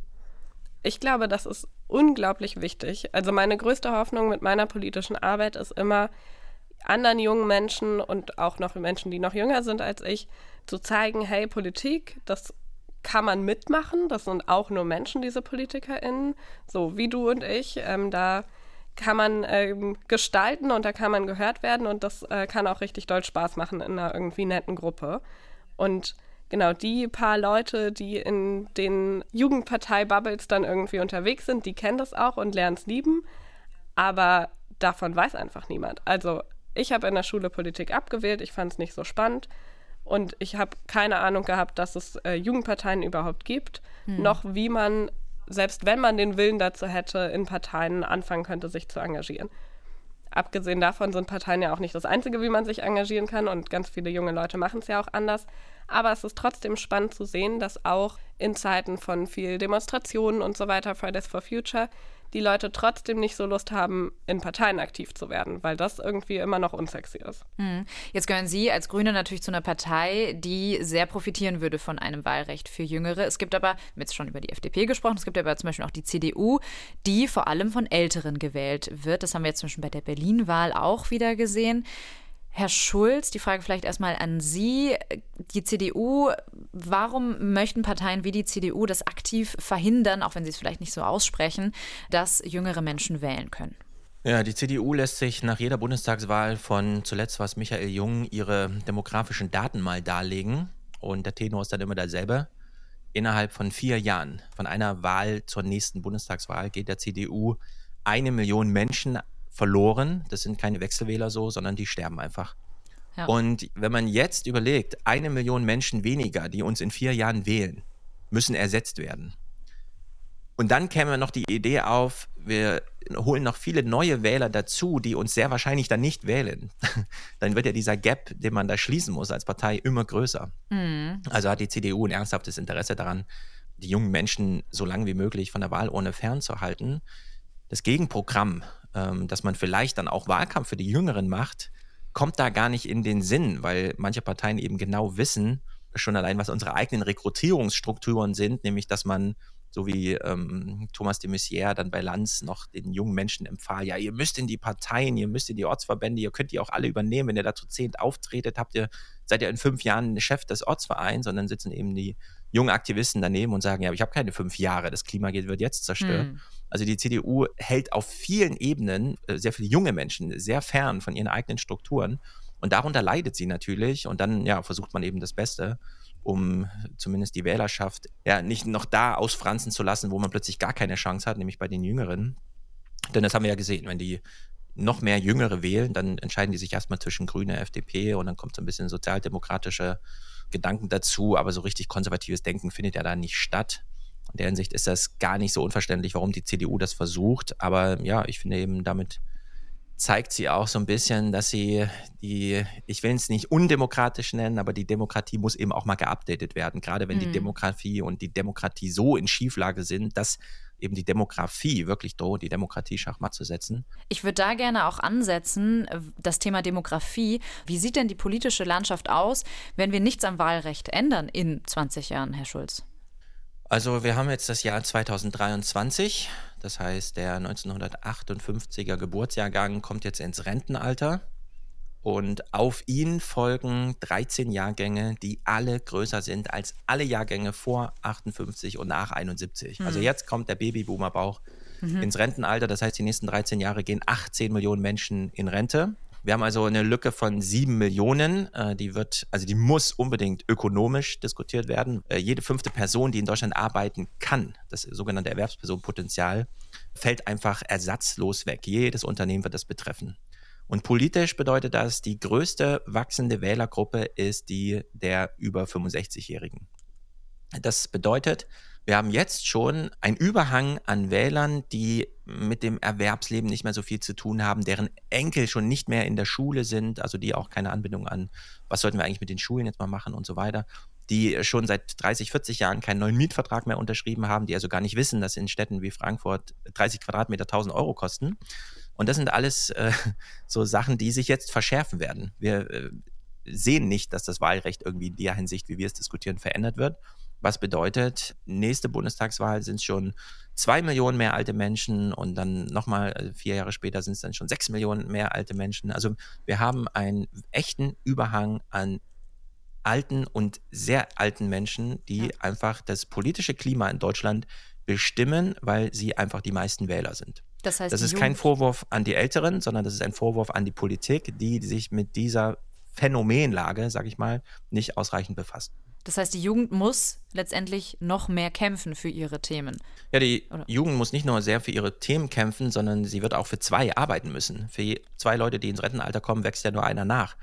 Ich glaube, das ist unglaublich wichtig. Also meine größte Hoffnung mit meiner politischen Arbeit ist immer, anderen jungen Menschen und auch noch Menschen, die noch jünger sind als ich, zu zeigen, hey, Politik, das kann man mitmachen. Das sind auch nur Menschen, diese PolitikerInnen, so wie du und ich. Ähm, da kann man ähm, gestalten und da kann man gehört werden und das äh, kann auch richtig doll Spaß machen in einer irgendwie netten Gruppe. Und genau die paar Leute, die in den Jugendpartei-Bubbles dann irgendwie unterwegs sind, die kennen das auch und lernen es lieben. Aber davon weiß einfach niemand. Also ich habe in der Schule Politik abgewählt, ich fand es nicht so spannend und ich habe keine Ahnung gehabt, dass es äh, Jugendparteien überhaupt gibt, hm. noch wie man, selbst wenn man den Willen dazu hätte, in Parteien anfangen könnte, sich zu engagieren. Abgesehen davon sind Parteien ja auch nicht das Einzige, wie man sich engagieren kann und ganz viele junge Leute machen es ja auch anders. Aber es ist trotzdem spannend zu sehen, dass auch in Zeiten von viel Demonstrationen und so weiter, Fridays for Future, die Leute trotzdem nicht so Lust haben, in Parteien aktiv zu werden, weil das irgendwie immer noch unsexy ist. Hm. Jetzt gehören Sie als Grüne natürlich zu einer Partei, die sehr profitieren würde von einem Wahlrecht für Jüngere. Es gibt aber, wir haben jetzt schon über die FDP gesprochen, es gibt aber zum Beispiel auch die CDU, die vor allem von Älteren gewählt wird. Das haben wir jetzt zum Beispiel bei der Berlin-Wahl auch wieder gesehen. Herr Schulz, die Frage vielleicht erstmal an Sie. Die CDU, warum möchten Parteien wie die CDU das aktiv verhindern, auch wenn sie es vielleicht nicht so aussprechen, dass jüngere Menschen wählen können? Ja, die CDU lässt sich nach jeder Bundestagswahl von zuletzt war es Michael Jung ihre demografischen Daten mal darlegen. Und der Tenor ist dann immer derselbe. Innerhalb von vier Jahren, von einer Wahl zur nächsten Bundestagswahl, geht der CDU eine Million Menschen verloren. Das sind keine Wechselwähler so, sondern die sterben einfach. Ja. Und wenn man jetzt überlegt, eine Million Menschen weniger, die uns in vier Jahren wählen, müssen ersetzt werden. Und dann käme noch die Idee auf, wir holen noch viele neue Wähler dazu, die uns sehr wahrscheinlich dann nicht wählen. dann wird ja dieser Gap, den man da schließen muss als Partei, immer größer. Mhm. Also hat die CDU ein ernsthaftes Interesse daran, die jungen Menschen so lange wie möglich von der Wahlurne fernzuhalten. Das Gegenprogramm, ähm, dass man vielleicht dann auch Wahlkampf für die Jüngeren macht, kommt da gar nicht in den Sinn, weil manche Parteien eben genau wissen, schon allein was unsere eigenen Rekrutierungsstrukturen sind, nämlich dass man so wie ähm, Thomas de Maizière dann bei Lanz noch den jungen Menschen empfahl, ja, ihr müsst in die Parteien, ihr müsst in die Ortsverbände, ihr könnt die auch alle übernehmen, wenn ihr da zu zehnt auftretet, habt ihr, seid ihr in fünf Jahren Chef des Ortsvereins und dann sitzen eben die jungen Aktivisten daneben und sagen, ja, aber ich habe keine fünf Jahre, das Klima wird jetzt zerstört. Hm. Also die CDU hält auf vielen Ebenen äh, sehr viele junge Menschen sehr fern von ihren eigenen Strukturen und darunter leidet sie natürlich und dann ja, versucht man eben das Beste um zumindest die Wählerschaft ja nicht noch da ausfranzen zu lassen, wo man plötzlich gar keine Chance hat, nämlich bei den Jüngeren. Denn das haben wir ja gesehen, wenn die noch mehr Jüngere wählen, dann entscheiden die sich erstmal zwischen Grüne, FDP und dann kommt so ein bisschen sozialdemokratische Gedanken dazu, aber so richtig konservatives Denken findet ja da nicht statt. In der Hinsicht ist das gar nicht so unverständlich, warum die CDU das versucht. Aber ja, ich finde eben damit zeigt sie auch so ein bisschen, dass sie die, ich will es nicht undemokratisch nennen, aber die Demokratie muss eben auch mal geupdatet werden. Gerade wenn mhm. die Demografie und die Demokratie so in Schieflage sind, dass eben die Demografie wirklich droht, die Demokratie schachmatt zu setzen. Ich würde da gerne auch ansetzen, das Thema Demografie. Wie sieht denn die politische Landschaft aus, wenn wir nichts am Wahlrecht ändern in 20 Jahren, Herr Schulz? Also wir haben jetzt das Jahr 2023. Das heißt, der 1958er Geburtsjahrgang kommt jetzt ins Rentenalter und auf ihn folgen 13 Jahrgänge, die alle größer sind als alle Jahrgänge vor 58 und nach 71. Also mhm. Also jetzt kommt der Babyboomer-Bauch mhm. ins Rentenalter. Das heißt, die nächsten 13 Jahre gehen 18 Millionen Menschen in Rente. Wir haben also eine Lücke von sieben Millionen. Äh, die wird, also die muss unbedingt ökonomisch diskutiert werden. Äh, jede fünfte Person, die in Deutschland arbeiten kann, das sogenannte Erwerbspersonenpotenzial, fällt einfach ersatzlos weg. Jedes Unternehmen wird das betreffen. Und politisch bedeutet das, die größte wachsende Wählergruppe ist die der über 65-Jährigen. Das bedeutet, wir haben jetzt schon einen Überhang an Wählern, die mit dem Erwerbsleben nicht mehr so viel zu tun haben, deren Enkel schon nicht mehr in der Schule sind, also die auch keine Anbindung an, was sollten wir eigentlich mit den Schulen jetzt mal machen und so weiter, die schon seit 30, 40 Jahren keinen neuen Mietvertrag mehr unterschrieben haben, die also gar nicht wissen, dass in Städten wie Frankfurt 30 Quadratmeter 1000 Euro kosten. Und das sind alles äh, so Sachen, die sich jetzt verschärfen werden. Wir äh, sehen nicht, dass das Wahlrecht irgendwie in der Hinsicht, wie wir es diskutieren, verändert wird. Was bedeutet, nächste Bundestagswahl sind es schon zwei Millionen mehr alte Menschen und dann nochmal äh, vier Jahre später sind es dann schon sechs Millionen mehr alte Menschen. Also wir haben einen echten Überhang an alten und sehr alten Menschen, die ja. einfach das politische Klima in Deutschland bestimmen, weil sie einfach die meisten Wähler sind. Das, heißt, das ist kein Vorwurf an die Älteren, sondern das ist ein Vorwurf an die Politik, die sich mit dieser Phänomenlage, sag ich mal, nicht ausreichend befasst. Das heißt, die Jugend muss letztendlich noch mehr kämpfen für ihre Themen. Ja, die Oder? Jugend muss nicht nur sehr für ihre Themen kämpfen, sondern sie wird auch für zwei arbeiten müssen. Für zwei Leute, die ins Rentenalter kommen, wächst ja nur einer nach.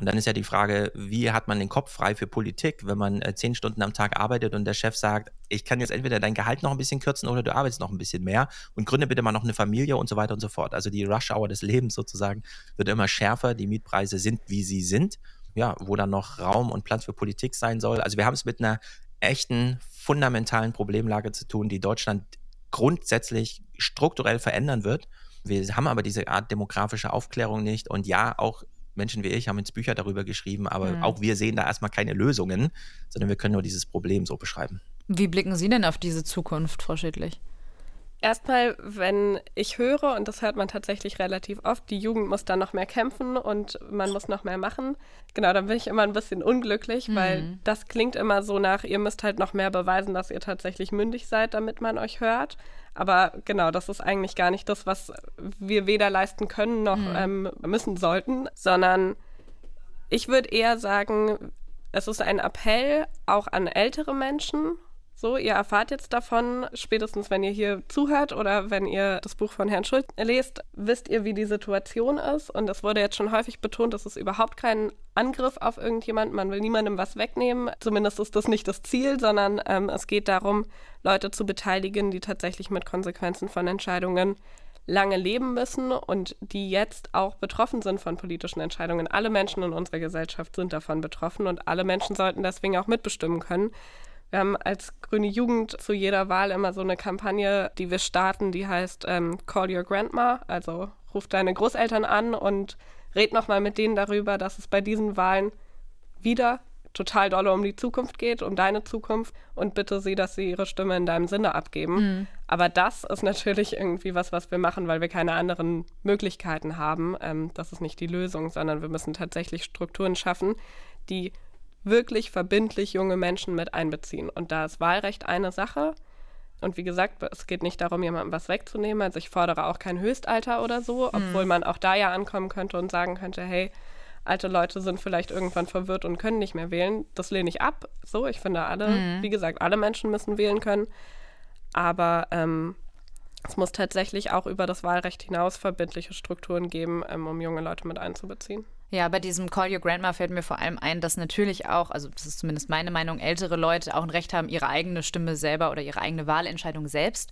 Und dann ist ja die Frage, wie hat man den Kopf frei für Politik, wenn man äh, zehn Stunden am Tag arbeitet und der Chef sagt, ich kann jetzt entweder dein Gehalt noch ein bisschen kürzen oder du arbeitest noch ein bisschen mehr und gründe bitte mal noch eine Familie und so weiter und so fort. Also die Rush-Hour des Lebens sozusagen wird immer schärfer, die Mietpreise sind, wie sie sind ja, wo dann noch Raum und Platz für Politik sein soll. Also wir haben es mit einer echten, fundamentalen Problemlage zu tun, die Deutschland grundsätzlich strukturell verändern wird. Wir haben aber diese Art demografische Aufklärung nicht. Und ja, auch Menschen wie ich haben jetzt Bücher darüber geschrieben, aber mhm. auch wir sehen da erstmal keine Lösungen, sondern wir können nur dieses Problem so beschreiben. Wie blicken Sie denn auf diese Zukunft, Frau Schädlich? Erstmal, wenn ich höre, und das hört man tatsächlich relativ oft, die Jugend muss da noch mehr kämpfen und man muss noch mehr machen, genau, dann bin ich immer ein bisschen unglücklich, mhm. weil das klingt immer so nach, ihr müsst halt noch mehr beweisen, dass ihr tatsächlich mündig seid, damit man euch hört. Aber genau, das ist eigentlich gar nicht das, was wir weder leisten können noch mhm. ähm, müssen sollten, sondern ich würde eher sagen, es ist ein Appell auch an ältere Menschen So, ihr erfahrt jetzt davon, spätestens wenn ihr hier zuhört oder wenn ihr das Buch von Herrn Schulz lest, wisst ihr, wie die Situation ist. Und es wurde jetzt schon häufig betont, das ist überhaupt kein Angriff auf irgendjemand. Man will niemandem was wegnehmen. Zumindest ist das nicht das Ziel, sondern ähm, es geht darum, Leute zu beteiligen, die tatsächlich mit Konsequenzen von Entscheidungen lange leben müssen und die jetzt auch betroffen sind von politischen Entscheidungen. Alle Menschen in unserer Gesellschaft sind davon betroffen und alle Menschen sollten deswegen auch mitbestimmen können. Wir haben als Grüne Jugend zu jeder Wahl immer so eine Kampagne, die wir starten, die heißt ähm, Call Your Grandma, also ruf deine Großeltern an und red nochmal mit denen darüber, dass es bei diesen Wahlen wieder total doll um die Zukunft geht, um deine Zukunft und bitte sie, dass sie ihre Stimme in deinem Sinne abgeben. Mhm. Aber das ist natürlich irgendwie was, was wir machen, weil wir keine anderen Möglichkeiten haben. Ähm, das ist nicht die Lösung, sondern wir müssen tatsächlich Strukturen schaffen, die wirklich verbindlich junge Menschen mit einbeziehen. Und da ist Wahlrecht eine Sache. Und wie gesagt, es geht nicht darum, jemandem was wegzunehmen. Also ich fordere auch kein Höchstalter oder so, mhm. obwohl man auch da ja ankommen könnte und sagen könnte, hey, alte Leute sind vielleicht irgendwann verwirrt und können nicht mehr wählen. Das lehne ich ab. So, ich finde alle, mhm. wie gesagt, alle Menschen müssen wählen können. Aber ähm, es muss tatsächlich auch über das Wahlrecht hinaus verbindliche Strukturen geben, ähm, um junge Leute mit einzubeziehen. Ja, bei diesem Call Your Grandma fällt mir vor allem ein, dass natürlich auch, also das ist zumindest meine Meinung, ältere Leute auch ein Recht haben, ihre eigene Stimme selber oder ihre eigene Wahlentscheidung selbst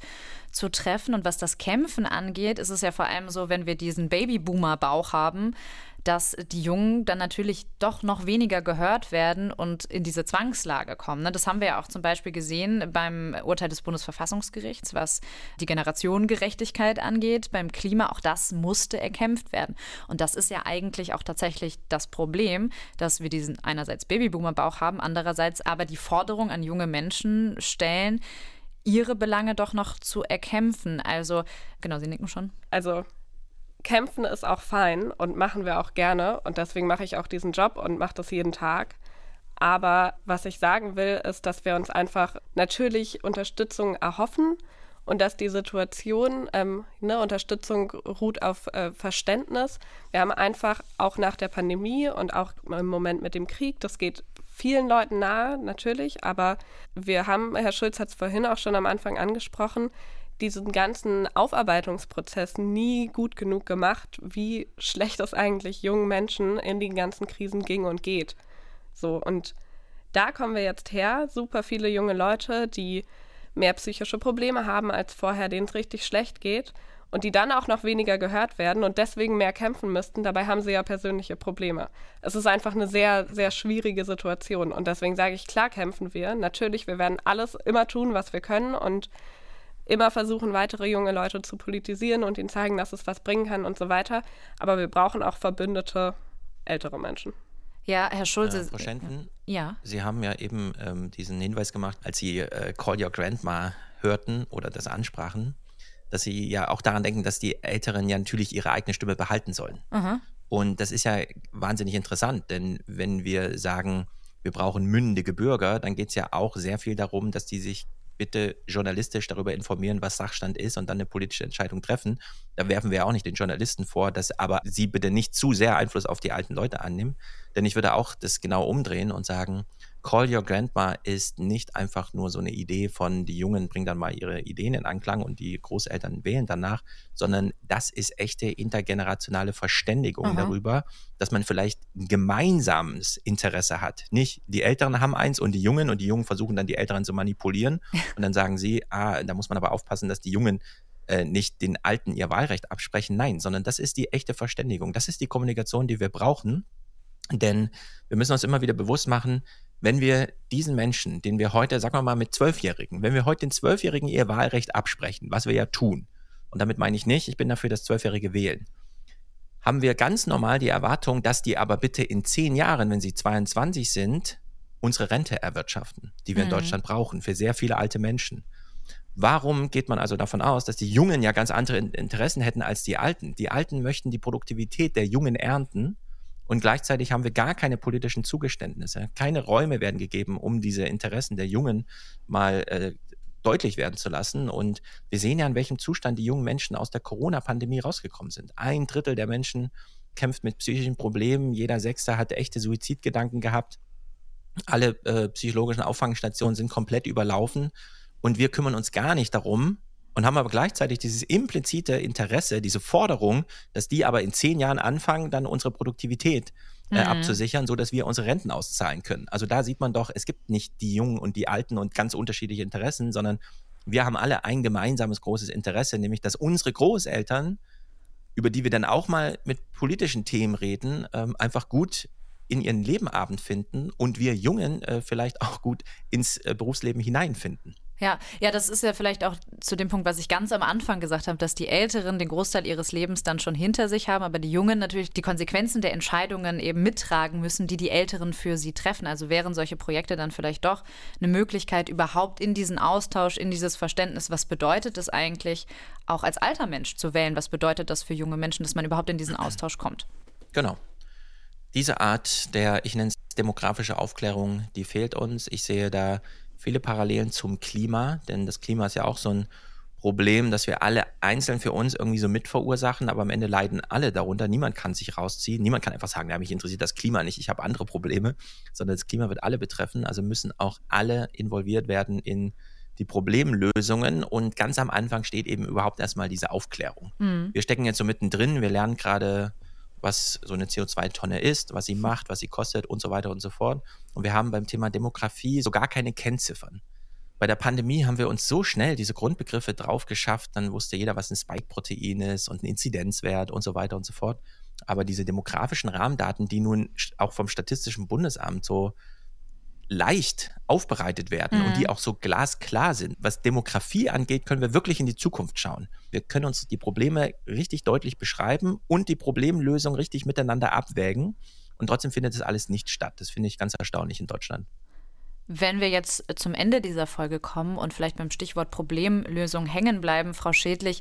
zu treffen. Und was das Kämpfen angeht, ist es ja vor allem so, wenn wir diesen Babyboomer-Bauch haben, dass die Jungen dann natürlich doch noch weniger gehört werden und in diese Zwangslage kommen. Ne? Das haben wir ja auch zum Beispiel gesehen beim Urteil des Bundesverfassungsgerichts, was die Generationengerechtigkeit angeht. Beim Klima, auch das musste erkämpft werden. Und das ist ja eigentlich auch tatsächlich das Problem, dass wir diesen einerseits Babyboomer-Bauch haben, andererseits aber die Forderung an junge Menschen stellen, ihre Belange doch noch zu erkämpfen. Also, genau, Sie nicken schon. Also kämpfen ist auch fein und machen wir auch gerne. Und deswegen mache ich auch diesen Job und mache das jeden Tag. Aber was ich sagen will, ist, dass wir uns einfach natürlich Unterstützung erhoffen und dass die Situation, ähm, ne, Unterstützung ruht auf äh, Verständnis. Wir haben einfach auch nach der Pandemie und auch im Moment mit dem Krieg, das geht vielen Leuten nahe, natürlich, aber wir haben, Herr Schulz hat es vorhin auch schon am Anfang angesprochen, diesen ganzen Aufarbeitungsprozess nie gut genug gemacht, wie schlecht es eigentlich jungen Menschen in den ganzen Krisen ging und geht. So, und da kommen wir jetzt her, super viele junge Leute, die mehr psychische Probleme haben als vorher, denen es richtig schlecht geht und die dann auch noch weniger gehört werden und deswegen mehr kämpfen müssten. Dabei haben sie ja persönliche Probleme. Es ist einfach eine sehr, sehr schwierige Situation und deswegen sage ich, klar kämpfen wir. Natürlich, wir werden alles immer tun, was wir können und immer versuchen, weitere junge Leute zu politisieren und ihnen zeigen, dass es was bringen kann und so weiter. Aber wir brauchen auch verbündete ältere Menschen. Ja, Herr Schulze. Äh, Frau Schenten, ja. Sie haben ja eben ähm, diesen Hinweis gemacht, als Sie äh, Call Your Grandma hörten oder das ansprachen, dass Sie ja auch daran denken, dass die Älteren ja natürlich ihre eigene Stimme behalten sollen. Mhm. Und das ist ja wahnsinnig interessant, denn wenn wir sagen, wir brauchen mündige Bürger, dann geht es ja auch sehr viel darum, dass die sich bitte journalistisch darüber informieren, was Sachstand ist und dann eine politische Entscheidung treffen. Da werfen wir auch nicht den Journalisten vor, dass aber sie bitte nicht zu sehr Einfluss auf die alten Leute annehmen. Denn ich würde auch das genau umdrehen und sagen, Call Your Grandma ist nicht einfach nur so eine Idee von, die Jungen bringen dann mal ihre Ideen in Anklang und die Großeltern wählen danach, sondern das ist echte intergenerationale Verständigung Aha. darüber, dass man vielleicht ein gemeinsames Interesse hat. Nicht die Älteren haben eins und die Jungen und die Jungen versuchen dann die Älteren zu manipulieren und dann sagen sie, ah, da muss man aber aufpassen, dass die Jungen äh, nicht den Alten ihr Wahlrecht absprechen. Nein, sondern das ist die echte Verständigung. Das ist die Kommunikation, die wir brauchen. Denn wir müssen uns immer wieder bewusst machen, wenn wir diesen Menschen, den wir heute, sagen wir mal mit Zwölfjährigen, wenn wir heute den Zwölfjährigen ihr Wahlrecht absprechen, was wir ja tun, und damit meine ich nicht, ich bin dafür, dass Zwölfjährige wählen, haben wir ganz normal die Erwartung, dass die aber bitte in zehn Jahren, wenn sie 22 sind, unsere Rente erwirtschaften, die wir mhm. in Deutschland brauchen, für sehr viele alte Menschen. Warum geht man also davon aus, dass die Jungen ja ganz andere Interessen hätten als die Alten? Die Alten möchten die Produktivität der Jungen ernten und gleichzeitig haben wir gar keine politischen Zugeständnisse. Keine Räume werden gegeben, um diese Interessen der Jungen mal äh, deutlich werden zu lassen. Und wir sehen ja, in welchem Zustand die jungen Menschen aus der Corona-Pandemie rausgekommen sind. Ein Drittel der Menschen kämpft mit psychischen Problemen. Jeder Sechste hat echte Suizidgedanken gehabt. Alle äh, psychologischen Auffangstationen sind komplett überlaufen und wir kümmern uns gar nicht darum und haben aber gleichzeitig dieses implizite Interesse, diese Forderung, dass die aber in zehn Jahren anfangen, dann unsere Produktivität äh, mhm. abzusichern, sodass wir unsere Renten auszahlen können. Also da sieht man doch, es gibt nicht die Jungen und die Alten und ganz unterschiedliche Interessen, sondern wir haben alle ein gemeinsames großes Interesse, nämlich dass unsere Großeltern, über die wir dann auch mal mit politischen Themen reden, ähm, einfach gut in ihren Lebenabend finden und wir Jungen äh, vielleicht auch gut ins äh, Berufsleben hineinfinden. Ja, ja, das ist ja vielleicht auch zu dem Punkt, was ich ganz am Anfang gesagt habe, dass die Älteren den Großteil ihres Lebens dann schon hinter sich haben, aber die Jungen natürlich die Konsequenzen der Entscheidungen eben mittragen müssen, die die Älteren für sie treffen. Also wären solche Projekte dann vielleicht doch eine Möglichkeit, überhaupt in diesen Austausch, in dieses Verständnis, was bedeutet es eigentlich, auch als alter Mensch zu wählen? Was bedeutet das für junge Menschen, dass man überhaupt in diesen Austausch kommt? Genau. Diese Art der, ich nenne es demografische Aufklärung, die fehlt uns. Ich sehe da viele Parallelen zum Klima, denn das Klima ist ja auch so ein Problem, dass wir alle einzeln für uns irgendwie so mit verursachen, aber am Ende leiden alle darunter. Niemand kann sich rausziehen. Niemand kann einfach sagen, ja, mich interessiert das Klima nicht, ich habe andere Probleme, sondern das Klima wird alle betreffen. Also müssen auch alle involviert werden in die Problemlösungen. Und ganz am Anfang steht eben überhaupt erstmal diese Aufklärung. Mhm. Wir stecken jetzt so mittendrin, wir lernen gerade was so eine CO2-Tonne ist, was sie macht, was sie kostet und so weiter und so fort. Und wir haben beim Thema Demografie so gar keine Kennziffern. Bei der Pandemie haben wir uns so schnell diese Grundbegriffe drauf geschafft, dann wusste jeder, was ein Spike-Protein ist und ein Inzidenzwert und so weiter und so fort. Aber diese demografischen Rahmendaten, die nun auch vom Statistischen Bundesamt so leicht aufbereitet werden mhm. und die mhm. auch so glasklar sind. Was Demografie angeht, können wir wirklich in die Zukunft schauen. Wir können uns die Probleme richtig deutlich beschreiben und die Problemlösung richtig miteinander abwägen. Und trotzdem findet das alles nicht statt. Das finde ich ganz erstaunlich in Deutschland. Wenn wir jetzt zum Ende dieser Folge kommen und vielleicht beim Stichwort Problemlösung hängen bleiben, Frau Schädlich,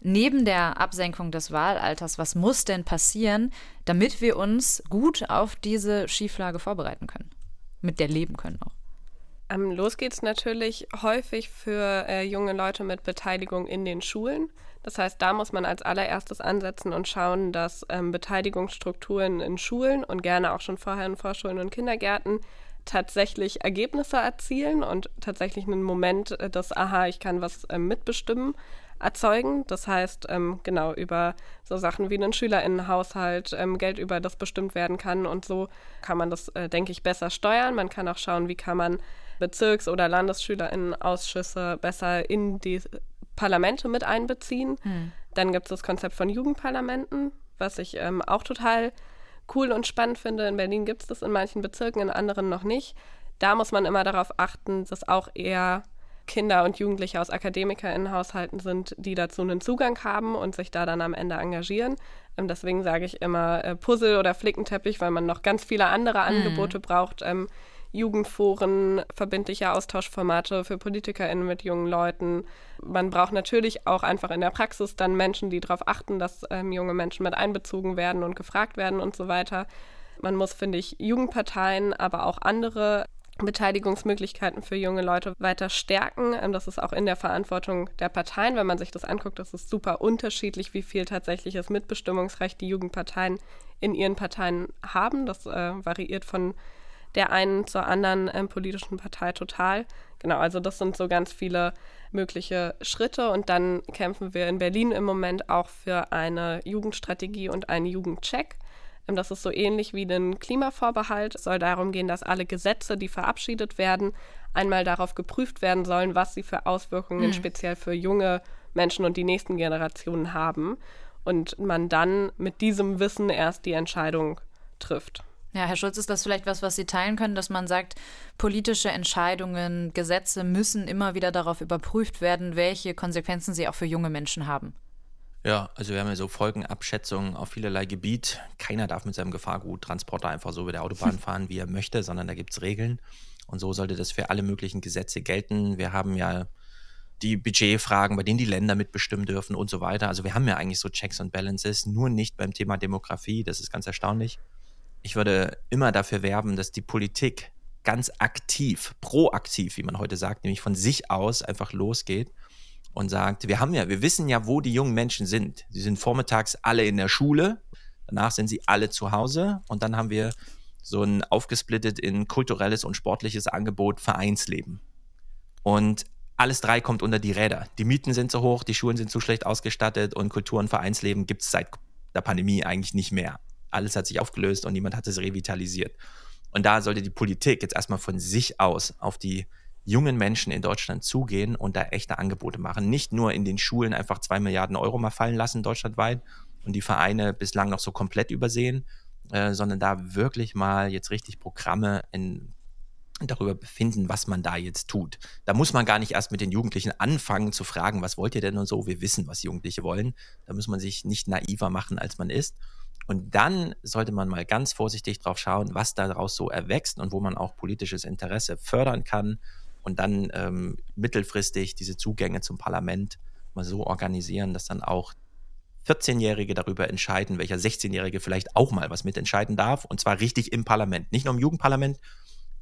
neben der Absenkung des Wahlalters, was muss denn passieren, damit wir uns gut auf diese Schieflage vorbereiten können? Mit der leben können auch. Ähm, los geht's natürlich häufig für äh, junge Leute mit Beteiligung in den Schulen. Das heißt, da muss man als allererstes ansetzen und schauen, dass ähm, Beteiligungsstrukturen in Schulen und gerne auch schon vorher in Vorschulen und Kindergärten tatsächlich Ergebnisse erzielen und tatsächlich einen Moment äh, des Aha, ich kann was äh, mitbestimmen erzeugen. Das heißt, ähm, genau über so Sachen wie einen Schülerinnenhaushalt, ähm, Geld, über das bestimmt werden kann und so kann man das, äh, denke ich, besser steuern. Man kann auch schauen, wie kann man Bezirks- oder Landesschülerinnenausschüsse besser in die Parlamente mit einbeziehen. Hm. Dann gibt es das Konzept von Jugendparlamenten, was ich ähm, auch total cool und spannend finde. In Berlin gibt es das in manchen Bezirken, in anderen noch nicht. Da muss man immer darauf achten, dass auch eher Kinder und Jugendliche aus AkademikerInnenhaushalten sind, die dazu einen Zugang haben und sich da dann am Ende engagieren. Ähm, deswegen sage ich immer äh, Puzzle oder Flickenteppich, weil man noch ganz viele andere mhm. Angebote braucht. Ähm, Jugendforen, verbindliche Austauschformate für PolitikerInnen mit jungen Leuten. Man braucht natürlich auch einfach in der Praxis dann Menschen, die darauf achten, dass ähm, junge Menschen mit einbezogen werden und gefragt werden und so weiter. Man muss, finde ich, Jugendparteien, aber auch andere Beteiligungsmöglichkeiten für junge Leute weiter stärken. Ähm, das ist auch in der Verantwortung der Parteien. Wenn man sich das anguckt, das ist super unterschiedlich, wie viel tatsächliches Mitbestimmungsrecht die Jugendparteien in ihren Parteien haben. Das äh, variiert von der einen zur anderen ähm, politischen Partei total. Genau, also das sind so ganz viele mögliche Schritte. Und dann kämpfen wir in Berlin im Moment auch für eine Jugendstrategie und einen Jugendcheck. Das ist so ähnlich wie ein Klimavorbehalt. Es soll darum gehen, dass alle Gesetze, die verabschiedet werden, einmal darauf geprüft werden sollen, was sie für Auswirkungen mhm. speziell für junge Menschen und die nächsten Generationen haben. Und man dann mit diesem Wissen erst die Entscheidung trifft. Ja, Herr Schulz, ist das vielleicht was, was Sie teilen können, dass man sagt, politische Entscheidungen, Gesetze müssen immer wieder darauf überprüft werden, welche Konsequenzen sie auch für junge Menschen haben? Ja, also wir haben ja so Folgenabschätzungen auf vielerlei Gebiet. Keiner darf mit seinem Gefahrguttransporter einfach so über der Autobahn fahren, wie er möchte, sondern da gibt es Regeln. Und so sollte das für alle möglichen Gesetze gelten. Wir haben ja die Budgetfragen, bei denen die Länder mitbestimmen dürfen und so weiter. Also wir haben ja eigentlich so Checks und Balances, nur nicht beim Thema Demografie. Das ist ganz erstaunlich. Ich würde immer dafür werben, dass die Politik ganz aktiv, proaktiv, wie man heute sagt, nämlich von sich aus einfach losgeht und sagt, wir haben ja, wir wissen ja, wo die jungen Menschen sind. Sie sind vormittags alle in der Schule, danach sind sie alle zu Hause und dann haben wir so ein aufgesplittet in kulturelles und sportliches Angebot Vereinsleben. Und alles drei kommt unter die Räder. Die Mieten sind zu hoch, die Schulen sind zu schlecht ausgestattet und Kultur- und Vereinsleben gibt es seit der Pandemie eigentlich nicht mehr. Alles hat sich aufgelöst und niemand hat es revitalisiert. Und da sollte die Politik jetzt erstmal von sich aus auf die jungen Menschen in Deutschland zugehen und da echte Angebote machen. Nicht nur in den Schulen einfach zwei Milliarden Euro mal fallen lassen deutschlandweit und die Vereine bislang noch so komplett übersehen, äh, sondern da wirklich mal jetzt richtig Programme in darüber befinden, was man da jetzt tut. Da muss man gar nicht erst mit den Jugendlichen anfangen zu fragen, was wollt ihr denn und so. Wir wissen, was Jugendliche wollen. Da muss man sich nicht naiver machen, als man ist. Und dann sollte man mal ganz vorsichtig drauf schauen, was daraus so erwächst und wo man auch politisches Interesse fördern kann und dann ähm, mittelfristig diese Zugänge zum Parlament mal so organisieren, dass dann auch 14-Jährige darüber entscheiden, welcher 16-Jährige vielleicht auch mal was mitentscheiden darf. Und zwar richtig im Parlament. Nicht nur im Jugendparlament,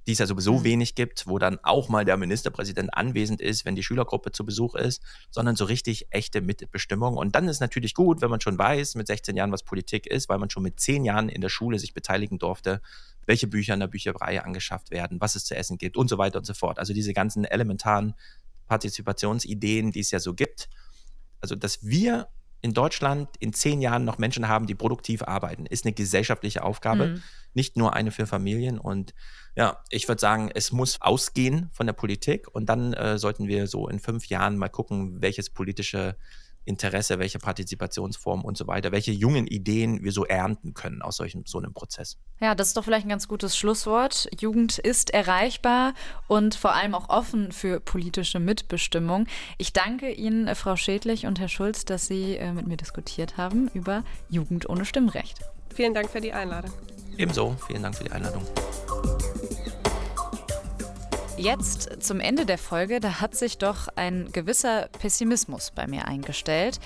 die es ja sowieso mhm. wenig gibt, wo dann auch mal der Ministerpräsident anwesend ist, wenn die Schülergruppe zu Besuch ist, sondern so richtig echte Mitbestimmung. Und dann ist natürlich gut, wenn man schon weiß, mit 16 Jahren, was Politik ist, weil man schon mit 10 Jahren in der Schule sich beteiligen durfte, welche Bücher in der Bücherei angeschafft werden, was es zu essen gibt und so weiter und so fort. Also diese ganzen elementaren Partizipationsideen, die es ja so gibt. Also, dass wir in Deutschland in zehn Jahren noch Menschen haben, die produktiv arbeiten, ist eine gesellschaftliche Aufgabe, mhm. nicht nur eine für Familien. Und ja, ich würde sagen, es muss ausgehen von der Politik und dann äh, sollten wir so in fünf Jahren mal gucken, welches politische Interesse, welche Partizipationsform und so weiter, welche jungen Ideen wir so ernten können aus solchen, so einem Prozess. Ja, das ist doch vielleicht ein ganz gutes Schlusswort. Jugend ist erreichbar und vor allem auch offen für politische Mitbestimmung. Ich danke Ihnen, äh, Frau Schädlich und Herr Schulz, dass Sie äh, mit mir diskutiert haben über Jugend ohne Stimmrecht. Vielen Dank für die Einladung. Ebenso, vielen Dank für die Einladung. Jetzt zum Ende der Folge, da hat sich doch ein gewisser Pessimismus bei mir eingestellt.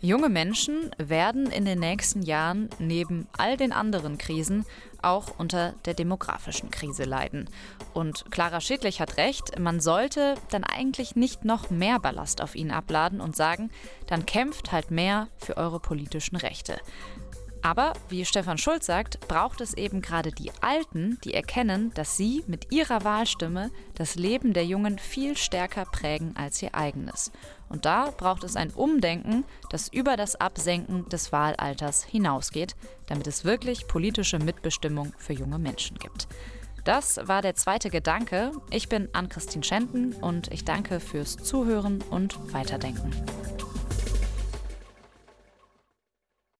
Junge Menschen werden in den nächsten Jahren neben all den anderen Krisen auch unter der demografischen Krise leiden. Und Clara Schädlich hat recht, man sollte dann eigentlich nicht noch mehr Ballast auf ihn abladen und sagen, dann kämpft halt mehr für eure politischen Rechte. Aber, wie Stefan Schulz sagt, braucht es eben gerade die Alten, die erkennen, dass sie mit ihrer Wahlstimme das Leben der Jungen viel stärker prägen als ihr eigenes. Und da braucht es ein Umdenken, das über das Absenken des Wahlalters hinausgeht, damit es wirklich politische Mitbestimmung für junge Menschen gibt. Das war der zweite Gedanke. Ich bin Ann-Christine Schenten und ich danke fürs Zuhören und Weiterdenken.